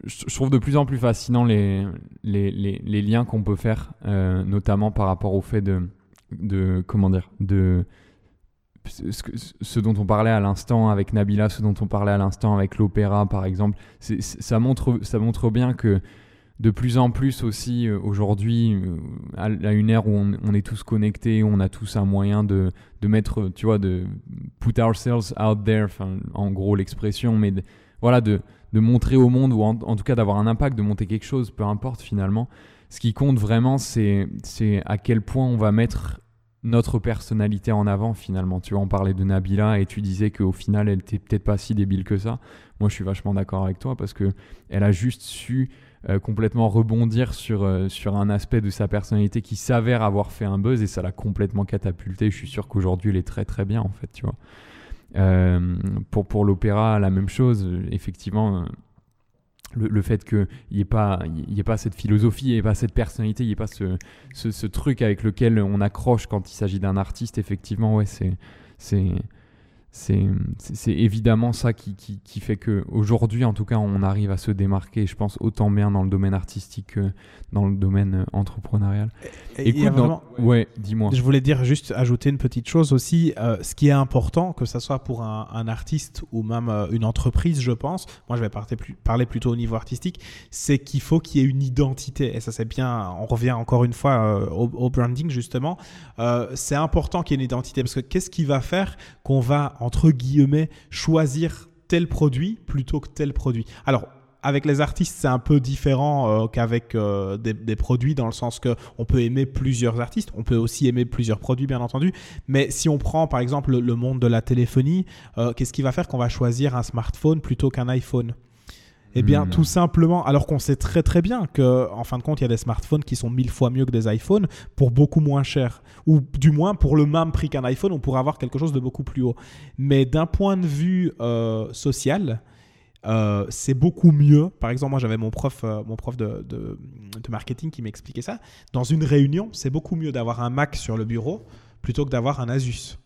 Je trouve de plus en plus fascinant les, les, les, les liens qu'on peut faire, euh, notamment par rapport au fait de. de comment dire De. Ce, ce dont on parlait à l'instant avec Nabila, ce dont on parlait à l'instant avec l'opéra, par exemple, ça, montre, ça montre bien que de plus en plus aussi euh, aujourd'hui, euh, à, une ère où on, est tous connectés, on a tous un moyen de, de mettre, tu vois, de put ourselves out there, en gros l'expression, mais voilà, de, de montrer au monde, ou en, tout cas d'avoir un impact, de monter quelque chose, peu importe finalement. Ce qui compte vraiment, c'est c'est à quel point on va mettre notre personnalité en avant finalement. Tu vois, on parlait de Nabila et tu disais qu'au final, elle était peut-être pas si débile que ça. Moi, je suis vachement d'accord avec toi parce que elle a juste su euh, complètement rebondir sur, euh, sur un aspect de sa personnalité qui s'avère avoir fait un buzz et ça l'a complètement catapulté. Je suis sûr qu'aujourd'hui, elle est très très bien en fait, tu vois. Euh, pour pour l'opéra, la même chose. Effectivement, euh, le, le fait qu'il n'y ait, pas- ait pas cette philosophie, il n'y ait pas cette personnalité, il n'y ait pas ce, ce, ce truc avec lequel on accroche quand il s'agit d'un artiste, effectivement, ouais, c'est. c'est c'est évidemment ça qui, qui, qui fait que aujourd'hui en tout cas on arrive à se démarquer je pense autant bien dans le domaine artistique que dans le domaine euh, entrepreneurial Et Écoute, dans- vraiment- ouais dis-moi Je voulais dire juste ajouter une petite chose aussi. euh, ce qui est important, que ce soit pour un, un artiste ou même euh, une entreprise, je pense. Moi, je vais parler, plus- parler plutôt au niveau artistique. C'est qu'il faut qu'il y ait une identité. Et ça, c'est bien. On revient encore une fois euh, au, au branding justement. C'est important qu'il y ait une identité parce que qu'est-ce qui va faire qu'on va entre guillemets choisir tel produit plutôt que tel produit. Alors avec les artistes, c'est un peu différent euh, qu'avec euh, des, produits dans le sens que on peut aimer plusieurs artistes, on peut aussi aimer plusieurs produits bien entendu. Mais si on prend par exemple le, le monde de la téléphonie, euh, qu'est-ce qui va faire qu'on va choisir un smartphone plutôt qu'un iPhone? Eh bien, Hmm. tout simplement, alors qu'on sait très très bien que, en fin de compte, il y a des smartphones qui sont mille fois mieux que des iPhones pour beaucoup moins cher, ou du moins pour le même prix qu'un iPhone, on pourrait avoir quelque chose de beaucoup plus haut. Mais d'un point de vue euh, social, euh, c'est beaucoup mieux. Par exemple, moi j'avais mon prof, euh, mon prof de, de, de marketing qui m'expliquait ça. Dans une réunion, c'est beaucoup mieux d'avoir un Mac sur le bureau plutôt que d'avoir un Asus.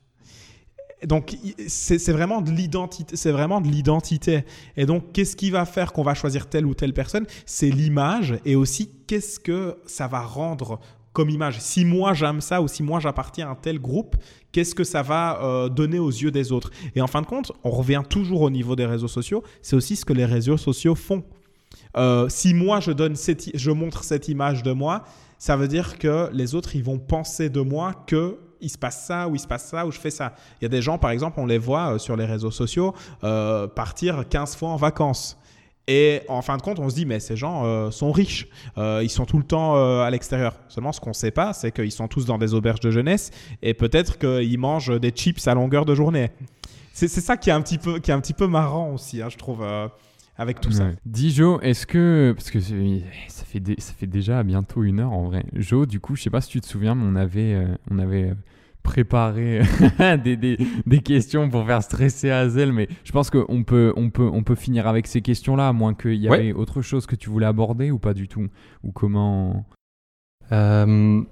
Donc c'est vraiment de l'identité, c'est vraiment de l'identité. Et donc qu'est-ce qui va faire qu'on va choisir telle ou telle personne? C'est l'image et aussi qu'est-ce que ça va rendre comme image? Si moi j'aime ça ou si moi j'appartiens à un tel groupe, qu'est-ce que ça va euh, donner aux yeux des autres? Et en fin de compte, on revient toujours au niveau des réseaux sociaux. C'est aussi ce que les réseaux sociaux font. Euh, si moi je donne je montre cette image de moi, ça veut dire que les autres ils vont penser de moi que il se passe ça, ou il se passe ça, ou je fais ça. Il y a des gens, par exemple, on les voit euh, sur les réseaux sociaux euh, partir 15 fois en vacances. Et en fin de compte, on se dit, mais ces gens euh, sont riches, ils sont tout le temps à l'extérieur. Seulement, ce qu'on ne sait pas, c'est qu'ils sont tous dans des auberges de jeunesse et peut-être qu'ils mangent des chips à longueur de journée. C'est ça qui est un petit peu, qui est un petit peu marrant aussi, hein, je trouve avec tout ça. Dis Jo, est-ce que parce que ça fait ça fait déjà bientôt une heure en vrai. Jo, du coup, je sais pas si tu te souviens, mais on avait on avait préparer des, des, des, questions pour faire stresser Hazel, mais je pense qu'on peut, on peut, on peut finir avec ces questions-là, à moins qu'il y avait autre chose que tu voulais aborder ou pas du tout? Ou comment? Euh,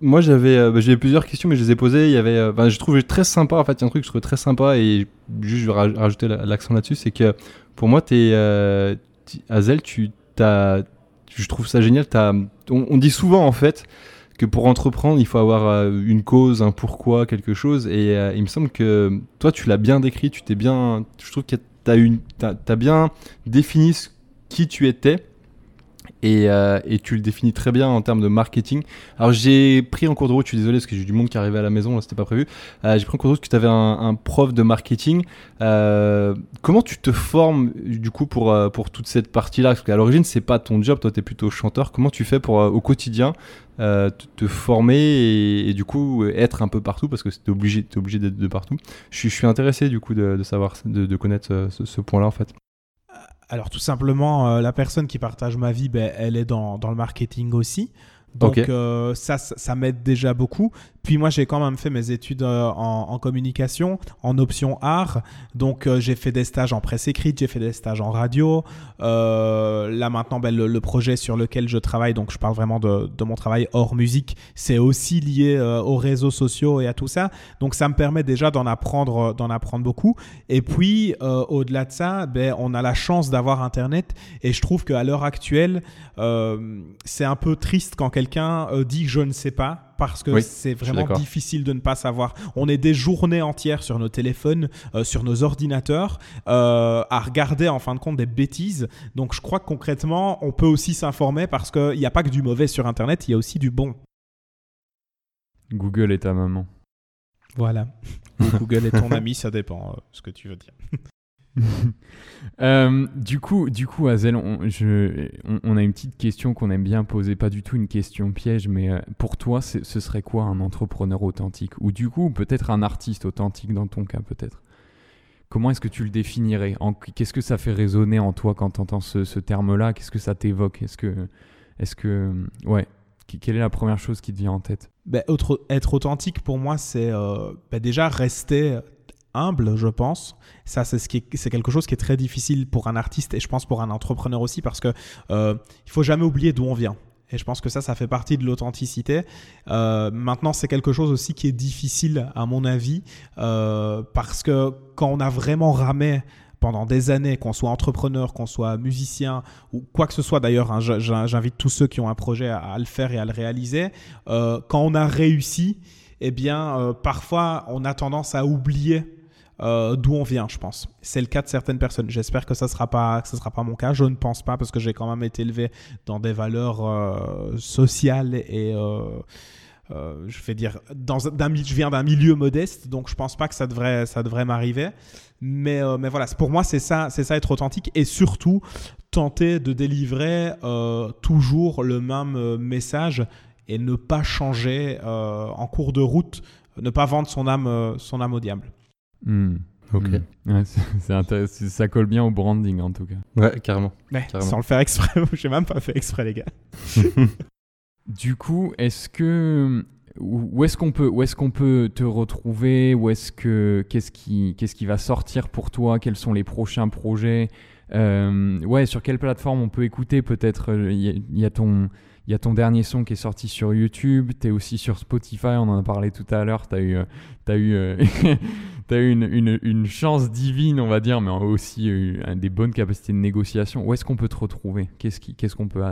Moi, j'avais euh, bah, plusieurs questions, mais je les ai posées. Il y avait, euh, bah, je trouvais très sympa, en fait, il y a un truc que je trouvais très sympa, et juste je vais rajouter l'accent là-dessus, c'est que pour moi, es, Hazel, tu as, je trouve ça génial, as, on dit souvent, en fait, que pour entreprendre, il faut avoir euh, une cause, un pourquoi, quelque chose. Et euh, il me semble que toi, tu l'as bien décrit, tu t'es bien. Je trouve que tu as, bien défini qui tu étais euh, et, tu le définis très bien en termes de marketing. Alors j'ai pris en cours de route, je suis désolé parce que j'ai du monde qui arrivait à la maison, c'était pas prévu. J'ai pris en cours de route que tu avais un, prof de marketing. Comment tu te formes du coup pour, pour toute cette partie-là? Parce qu'à l'origine, c'est pas ton job, toi tu es plutôt chanteur. Comment tu fais pour au quotidien te, former et, du coup être un peu partout parce que tu es obligé, es obligé d'être de partout. Je, suis intéressé du coup de, savoir, de, connaître ce point-là en fait. Alors tout simplement, euh, la personne qui partage ma vie, ben, elle est dans, dans le marketing aussi. Donc euh, ça, ça, m'aide déjà beaucoup. Puis moi, j'ai quand même fait mes études euh, en, communication, en option art. Donc euh, j'ai fait des stages en presse écrite, j'ai fait des stages en radio. là maintenant, ben, le, projet sur lequel je travaille, donc je parle vraiment de, mon travail hors musique, c'est aussi lié aux réseaux sociaux et à tout ça. Donc ça me permet déjà d'en apprendre, d'en apprendre beaucoup. Et puis au-delà de ça, ben, on a la chance d'avoir Internet. Et je trouve qu'à l'heure actuelle, c'est un peu triste quand quelqu'un euh, dit je ne sais pas parce que c'est vraiment difficile de ne pas savoir. On est des journées entières sur nos téléphones, euh, sur nos ordinateurs, euh, à regarder en fin de compte des bêtises. Donc je crois que concrètement, on peut aussi s'informer parce qu'il n'y a pas que du mauvais sur Internet, il y a aussi du bon. Google est ta maman. Voilà. Google est ton ami, ça dépend ce que tu veux dire. Euh, du coup, du coup, Azel, on, a une petite question qu'on aime bien poser, pas du tout une question piège, mais euh, pour toi, ce serait quoi un entrepreneur authentique? Ou du coup, peut-être un artiste authentique dans ton cas, peut-être? Comment est-ce que tu le définirais? Qu'est-ce que ça fait résonner en toi quand tu entends ce, terme-là? Qu'est-ce que ça t'évoque? Est-ce que, est-ce que, ouais, quelle est la première chose qui te vient en tête? Ben, Être authentique pour moi, c'est euh, ben, déjà rester humble, je pense. Ça, c'est quelque chose qui est très difficile pour un artiste et je pense pour un entrepreneur aussi parce que euh, il faut jamais oublier d'où on vient. Et je pense que ça, ça fait partie de l'authenticité. Euh, maintenant, c'est quelque chose aussi qui est difficile, à mon avis, euh, parce que quand on a vraiment ramé pendant des années, qu'on soit entrepreneur, qu'on soit musicien ou quoi que ce soit d'ailleurs, hein, j'invite tous ceux qui ont un projet à, le faire et à le réaliser, euh, quand on a réussi, eh bien, parfois, on a tendance à oublier euh, d'où on vient, je pense. C'est le cas de certaines personnes. J'espère que ça ne sera, pas, sera pas mon cas. Je ne pense pas parce que j'ai quand même été élevé dans des valeurs euh, sociales et... Euh, je vais dire, dans, je viens d'un milieu modeste, donc je pense pas que ça devrait, ça devrait m'arriver. Mais, mais voilà, pour moi, c'est ça, c'est ça être authentique et surtout tenter de délivrer toujours le même message et ne pas changer en cours de route, ne pas vendre son âme, son âme au diable. Hmm. Ok. Hmm. c'est intéressant. Ça colle bien au branding en tout cas. Ouais, carrément. Sans le faire exprès. J'ai même pas fait exprès, les gars. du coup, est-ce que où est-ce qu'on peut où est-ce qu'on peut te retrouver? Où est-ce que qu'est-ce qui qu'est-ce qui va sortir pour toi? Quels sont les prochains projets? Ouais, sur quelle plateforme on peut écouter Peut-être? Il y, a ton il y a ton dernier son qui est sorti sur YouTube, tu es aussi sur Spotify, on en a parlé tout à l'heure, tu as eu, as eu, as eu une, chance divine, on va dire, mais aussi eu des bonnes capacités de négociation. Où est-ce qu'on peut te retrouver? Qu'est-ce peut,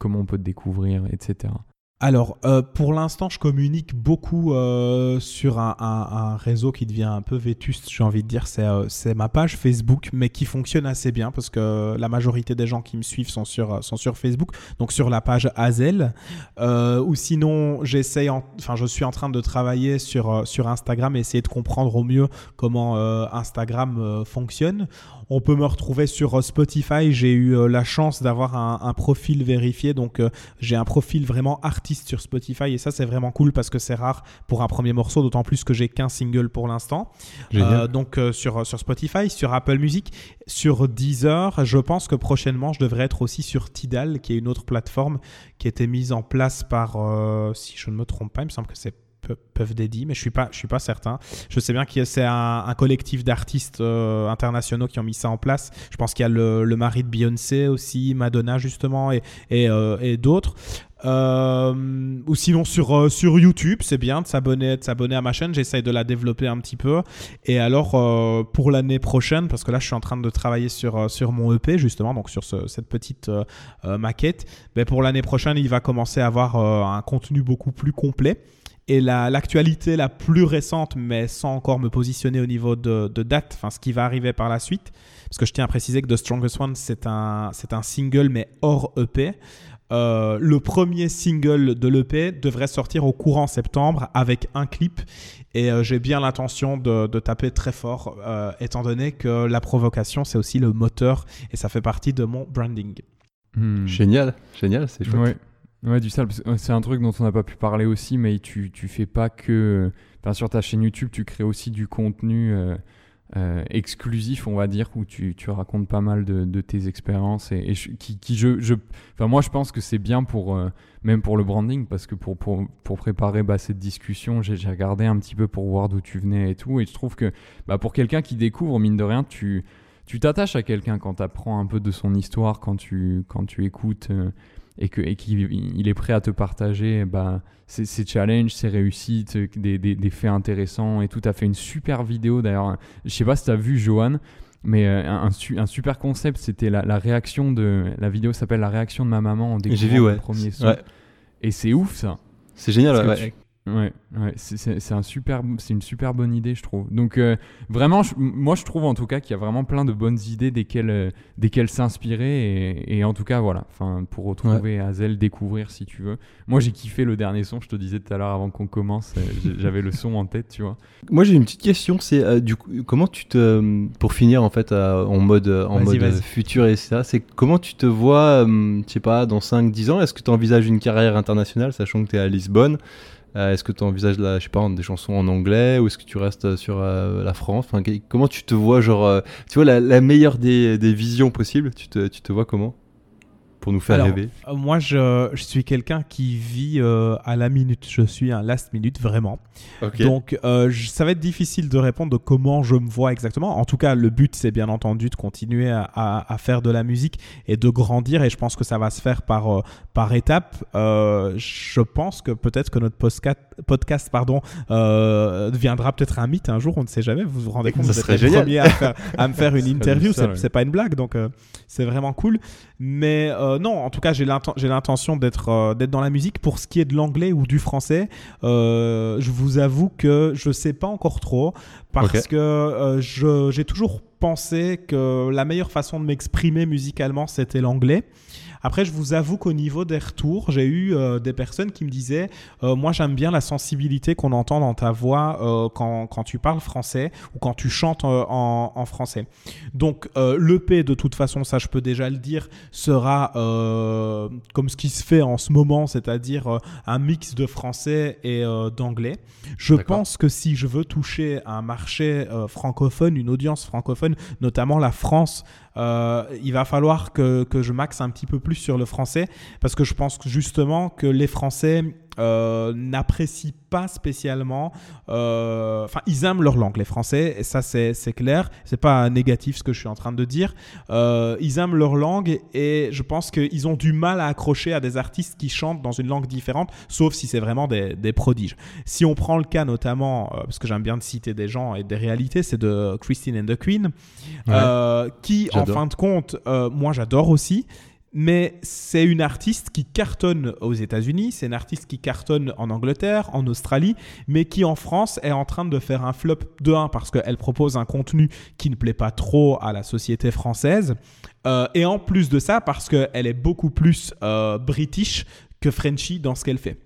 comment on peut te découvrir, etc alors, euh, pour l'instant, je communique beaucoup euh, sur un, réseau qui devient un peu vétuste, j'ai envie de dire. Euh, c'est ma page Facebook, mais qui fonctionne assez bien parce que la majorité des gens qui me suivent sont sur, sont sur Facebook, donc sur la page Azel. ou sinon, enfin, je suis en train de travailler sur, sur Instagram et essayer de comprendre au mieux comment Instagram fonctionne. On peut me retrouver sur Spotify. J'ai eu la chance d'avoir un, un, profil vérifié, donc j'ai un profil vraiment artistique sur Spotify et ça c'est vraiment cool parce que c'est rare pour un premier morceau, d'autant plus que j'ai qu'un single pour l'instant. Euh, donc euh, sur, sur Spotify, sur Apple Music, sur Deezer, je pense que prochainement je devrais être aussi sur Tidal, qui est une autre plateforme qui a été mise en place par, euh, si je ne me trompe pas, il me semble que c'est Puff Daddy, mais je suis pas, je suis pas certain. Je sais bien que c'est un, collectif d'artistes internationaux qui ont mis ça en place. Je pense qu'il y a le, le, mari de Beyoncé aussi, Madonna justement, et, et, et d'autres. Euh, ou sinon sur, euh, sur YouTube, c'est bien de s'abonner, de s'abonner à ma chaîne. J'essaye de la développer un petit peu. Et alors euh, pour l'année prochaine, parce que là je suis en train de travailler sur, sur mon EP justement, donc sur cette petite maquette. Mais pour l'année prochaine, il va commencer à avoir un contenu beaucoup plus complet. Et l'actualité la, plus récente, mais sans encore me positionner au niveau de, de date, enfin ce qui va arriver par la suite, parce que je tiens à préciser que The Strongest One, c'est un, un single, mais hors EP. Euh, le premier single de l'EP devrait sortir au courant septembre avec un clip et euh, j'ai bien l'intention de, taper très fort euh, étant donné que la provocation c'est aussi le moteur et ça fait partie de mon branding. Hmm. Génial, génial, c'est chouette. Ouais. ouais du sale, c'est un truc dont on n'a pas pu parler aussi, mais tu, tu fais pas que. Enfin, sur ta chaîne YouTube, tu crées aussi du contenu euh, exclusif, on va dire, où tu, tu racontes pas mal de, tes expériences et, qui, qui, je, je, enfin moi je pense que c'est bien pour euh, même pour le branding parce que pour, pour, pour préparer bah, cette discussion, j'ai regardé un petit peu pour voir d'où tu venais et tout et je trouve que bah, pour quelqu'un qui découvre mine de rien, tu tu t'attaches à quelqu'un quand tu apprends un peu de son histoire, quand tu quand tu écoutes. Euh, et que et qu'il il est prêt à te partager bah, ses, challenges, ses réussites, des, des, des, faits intéressants et tout. Tu as fait une super vidéo d'ailleurs. Je sais pas si tu as vu Johan, mais euh, un, un, super concept, c'était la, la, réaction de. La vidéo s'appelle La réaction de ma maman en découvrant vu, le premier son. Et c'est ouf ça. C'est génial, ouais. Ouais, ouais c'est un super, une super bonne idée, je trouve. Donc, euh, vraiment, moi, je trouve en tout cas qu'il y a vraiment plein de bonnes idées desquelles, euh, desquelles s'inspirer. Et, en tout cas, voilà, pour retrouver Hazel, découvrir si tu veux. Moi, j'ai kiffé le dernier son, je te disais tout à l'heure avant qu'on commence. Euh, j'avais le son en tête, tu vois. Moi, j'ai une petite question c'est du coup, comment tu te. Pour finir, en fait, en mode, en mode futur et ça, c'est comment tu te vois, je sais pas, dans 5-10 ans? Est-ce que tu envisages une carrière internationale, sachant que tu es à Lisbonne? Euh, est-ce que tu envisages je sais pas, des chansons en anglais ou est-ce que tu restes sur euh, la France? Comment tu te vois, genre, euh, tu vois, la, meilleure des, des, visions possibles, tu te, tu te vois comment? Pour nous faire rêver Moi, je, je suis quelqu'un qui vit à la minute. Je suis un last minute, vraiment. Donc, ça va être difficile de répondre de comment je me vois exactement. En tout cas, le but, c'est bien entendu de continuer à, à, faire de la musique et de grandir. Et je pense que ça va se faire par, par étapes. je pense que peut-être que notre podcast, podcast pardon, deviendra peut-être un mythe un jour. On ne sait jamais. Vous vous rendez compte Ça serait génial. premier à, faire, à me faire une interview. C'est pas une blague. Donc, c'est vraiment cool. Mais euh, non, en tout cas, j'ai l'intention d'être euh, d'être dans la musique. Pour ce qui est de l'anglais ou du français, euh, je vous avoue que je sais pas encore trop parce que j'ai toujours pensé que la meilleure façon de m'exprimer musicalement, c'était l'anglais. Après, je vous avoue qu'au niveau des retours, j'ai eu euh, des personnes qui me disaient euh, Moi, j'aime bien la sensibilité qu'on entend dans ta voix euh, quand, quand, tu parles français ou quand tu chantes en, en français. Donc, l'EP, de toute façon, ça, je peux déjà le dire, sera comme ce qui se fait en ce moment, c'est-à-dire un mix de français et d'anglais. Je pense que si je veux toucher un marché francophone, une audience francophone, notamment la France, euh, il va falloir que, que, je maxe un petit peu plus sur le français parce que je pense justement que les Français euh, n'apprécient pas spécialement. euh, Enfin, ils aiment leur langue, les Français, et ça, c'est clair. C'est pas négatif ce que je suis en train de dire. Euh, ils aiment leur langue et je pense qu'ils ont du mal à accrocher à des artistes qui chantent dans une langue différente, sauf si c'est vraiment des, des prodiges. Si on prend le cas notamment, parce que j'aime bien de citer des gens et des réalités, c'est de Christine and the Queen, qui en fin de compte, moi j'adore aussi. Mais c'est une artiste qui cartonne aux États-Unis, c'est une artiste qui cartonne en Angleterre, en Australie, mais qui en France est en train de faire un flop de 1 parce qu'elle propose un contenu qui ne plaît pas trop à la société française. Euh, et en plus de ça, parce qu'elle est beaucoup plus euh, british que Frenchy dans ce qu'elle fait.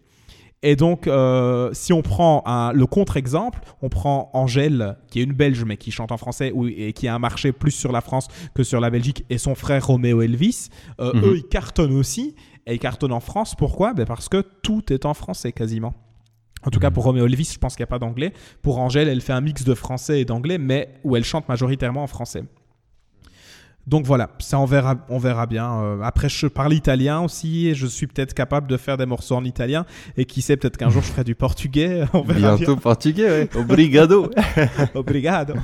Et donc, euh, si on prend un- le contre-exemple, on prend Angèle, qui est une Belge mais qui chante en français ou- et qui a un marché plus sur la France que sur la Belgique, et son frère Roméo Elvis. Euh, Mhm. Eux, ils cartonnent aussi, et ils cartonnent en France. Pourquoi? Ben Parce que tout est en français quasiment. En tout cas, pour Roméo Elvis, je pense qu'il n'y a pas d'anglais. Pour Angèle, elle fait un mix de français et d'anglais, mais où elle chante majoritairement en français. Donc voilà, ça on verra, on verra bien. Euh, après, je parle italien aussi et je suis peut-être capable de faire des morceaux en italien. Et qui sait, peut-être qu'un jour je ferai du portugais. On verra Bientôt portugais, ouais. Obrigado. Obrigado.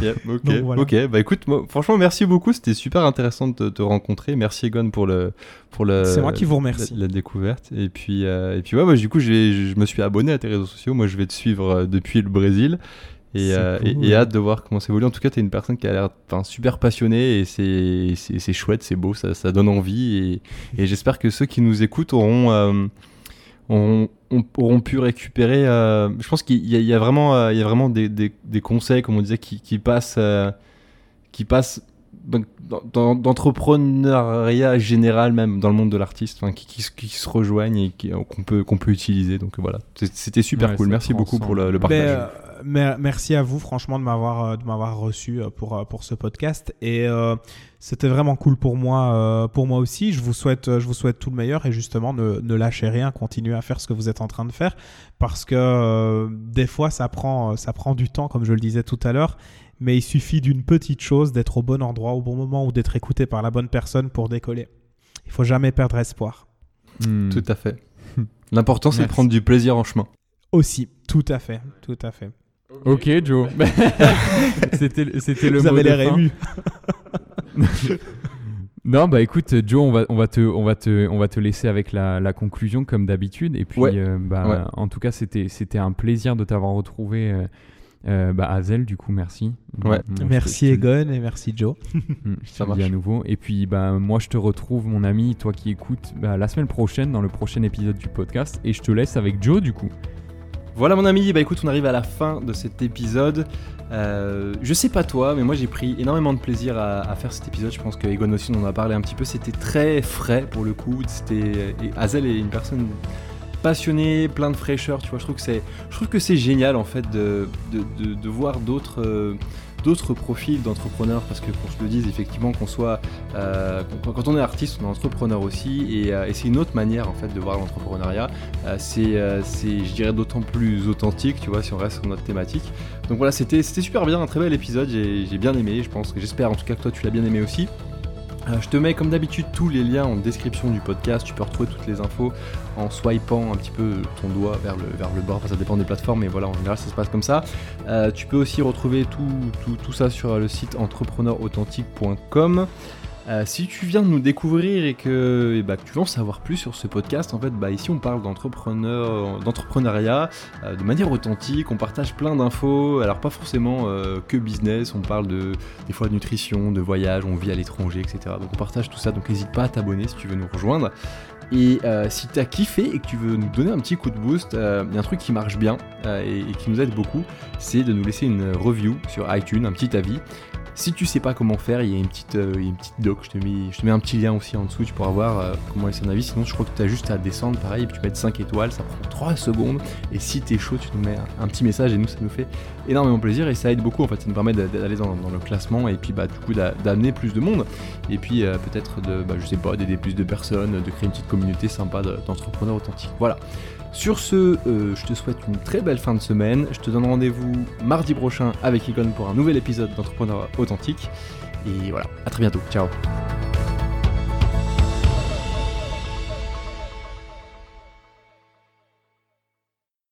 Yep, ok, Donc, voilà. ok. Bah écoute, moi, franchement, merci beaucoup. C'était super intéressant de te, te rencontrer. Merci Egon pour le pour le. C'est moi qui vous remercie. la découverte. Et puis euh, et puis ouais, bah, du coup, je me suis abonné à tes réseaux sociaux. Moi, je vais te suivre euh, depuis le Brésil. Et, euh, et- cool. et hâte de voir comment ça évolue. En tout cas, tu es une personne qui a l'air super passionnée et c'est- chouette, c'est beau, ça, ça donne envie. Et, et j'espère que ceux qui nous écoutent auront, euh, auront, ont- auront pu récupérer. euh, je pense qu'il y, a- il y a vraiment, euh, il y a vraiment des, des- des conseils, comme on disait, qui, qui passent, euh, qui passent d'entrepreneuriat général, même dans le monde de l'artiste, qui, qui se- qui se rejoignent et qu'on peut, qu'on peut utiliser. Donc voilà, c'était super Ouais, cool. Merci beaucoup pour le, le partage. Euh, merci à vous, franchement, de m'avoir euh, de m'avoir reçu euh, pour euh, pour ce podcast. Et euh, c'était vraiment cool pour moi, euh, pour moi aussi. Je vous souhaite, je vous souhaite tout le meilleur et justement ne, ne lâchez rien, continuez à faire ce que vous êtes en train de faire parce que euh, des fois ça prend, ça prend du temps, comme je le disais tout à l'heure. Mais il suffit d'une petite chose, d'être au bon endroit, au bon moment ou d'être écouté par la bonne personne pour décoller. Il faut jamais perdre espoir. Hmm. Tout à fait. L'important, c'est de prendre du plaisir en chemin. Aussi, tout à fait, tout à fait. Ok, Joe. c'était c'était le vous mot avez l'air ému. Non, bah écoute, Joe, on va, on va, te, on va, te, on va te laisser avec la, la conclusion comme d'habitude. Et puis, Ouais. euh, bah, Ouais. en tout cas, c'était, c'était un plaisir de t'avoir retrouvé. Euh, euh, bah, Hazel, du coup, merci. Ouais. Moi, je te- Merci Egon et merci Joe. Hmm, je te dis marche. à nouveau. Et puis, bah, moi, je te retrouve, mon ami, toi qui écoutes, bah, la semaine prochaine dans le prochain épisode du podcast. Et je te laisse avec Joe, du coup. Voilà mon ami, bah écoute, on arrive à la fin de cet épisode. Euh, je sais pas toi, mais moi j'ai pris énormément de plaisir à, faire cet épisode. Je pense que Egon aussi on en a parlé un petit peu. C'était très frais pour le coup. C'était Hazel est une personne passionnée, plein de fraîcheur. Tu vois, je trouve que c'est, génial en fait de- de voir d'autres. euh, d'autres profils d'entrepreneurs parce que qu'on se le dise effectivement qu'on soit euh, quand, on est artiste on est entrepreneur aussi et, euh, et c'est une autre manière en fait de voir l'entrepreneuriat euh, c'est, je dirais, d'autant plus authentique, tu vois, si on reste sur notre thématique. Donc voilà, c'était, super bien, un très bel épisode, j'ai, bien aimé, je pense j'espère en tout cas que toi tu l'as bien aimé aussi. Euh, je te mets comme d'habitude tous les liens en description du podcast, tu peux retrouver toutes les infos en swipant un petit peu ton doigt vers le, bord, enfin ça dépend des plateformes, mais voilà, en général ça se passe comme ça. Euh, tu peux aussi retrouver tout, tout, tout ça sur le site entrepreneurauthentique.com. Euh, si tu viens de nous découvrir et bah, que tu veux en savoir plus sur ce podcast, en fait, bah, ici on parle d'entrepreneur, d'entrepreneuriat euh, de manière authentique, on partage plein d'infos, alors pas forcément euh, que business, on parle de, des fois de nutrition, de voyage, on vit à l'étranger, etc. Donc on partage tout ça, donc n'hésite pas à t'abonner si tu veux nous rejoindre. Et euh, si t'as kiffé et que tu veux nous donner un petit coup de boost, euh, il y a un truc qui marche bien euh, et, qui nous aide beaucoup, c'est de nous laisser une review sur iTunes, un petit avis. Si tu sais pas comment faire, il y a une petite, euh, une petite doc, je te, mets, je te mets un petit lien aussi en dessous, tu pourras voir comment laisser un avis. Sinon, je crois que tu as juste à descendre pareil, et puis tu mets 5 étoiles, ça prend 3 secondes. Et si t'es chaud, tu nous mets un, petit message et nous, ça nous fait énormément plaisir et ça aide beaucoup en fait. Ça nous permet d'a- d'aller dans, dans le classement et puis bah, du coup d'a- d'amener plus de monde. Et puis peut-être de, bah, je sais pas, d'aider plus de personnes, de créer une petite communauté sympa de- d'entrepreneurs authentiques. Voilà. Sur ce, euh, je te souhaite une très belle fin de semaine. Je te donne rendez-vous mardi prochain avec Egon pour un nouvel épisode d'Entrepreneur Authentique. Et voilà, à très bientôt. Ciao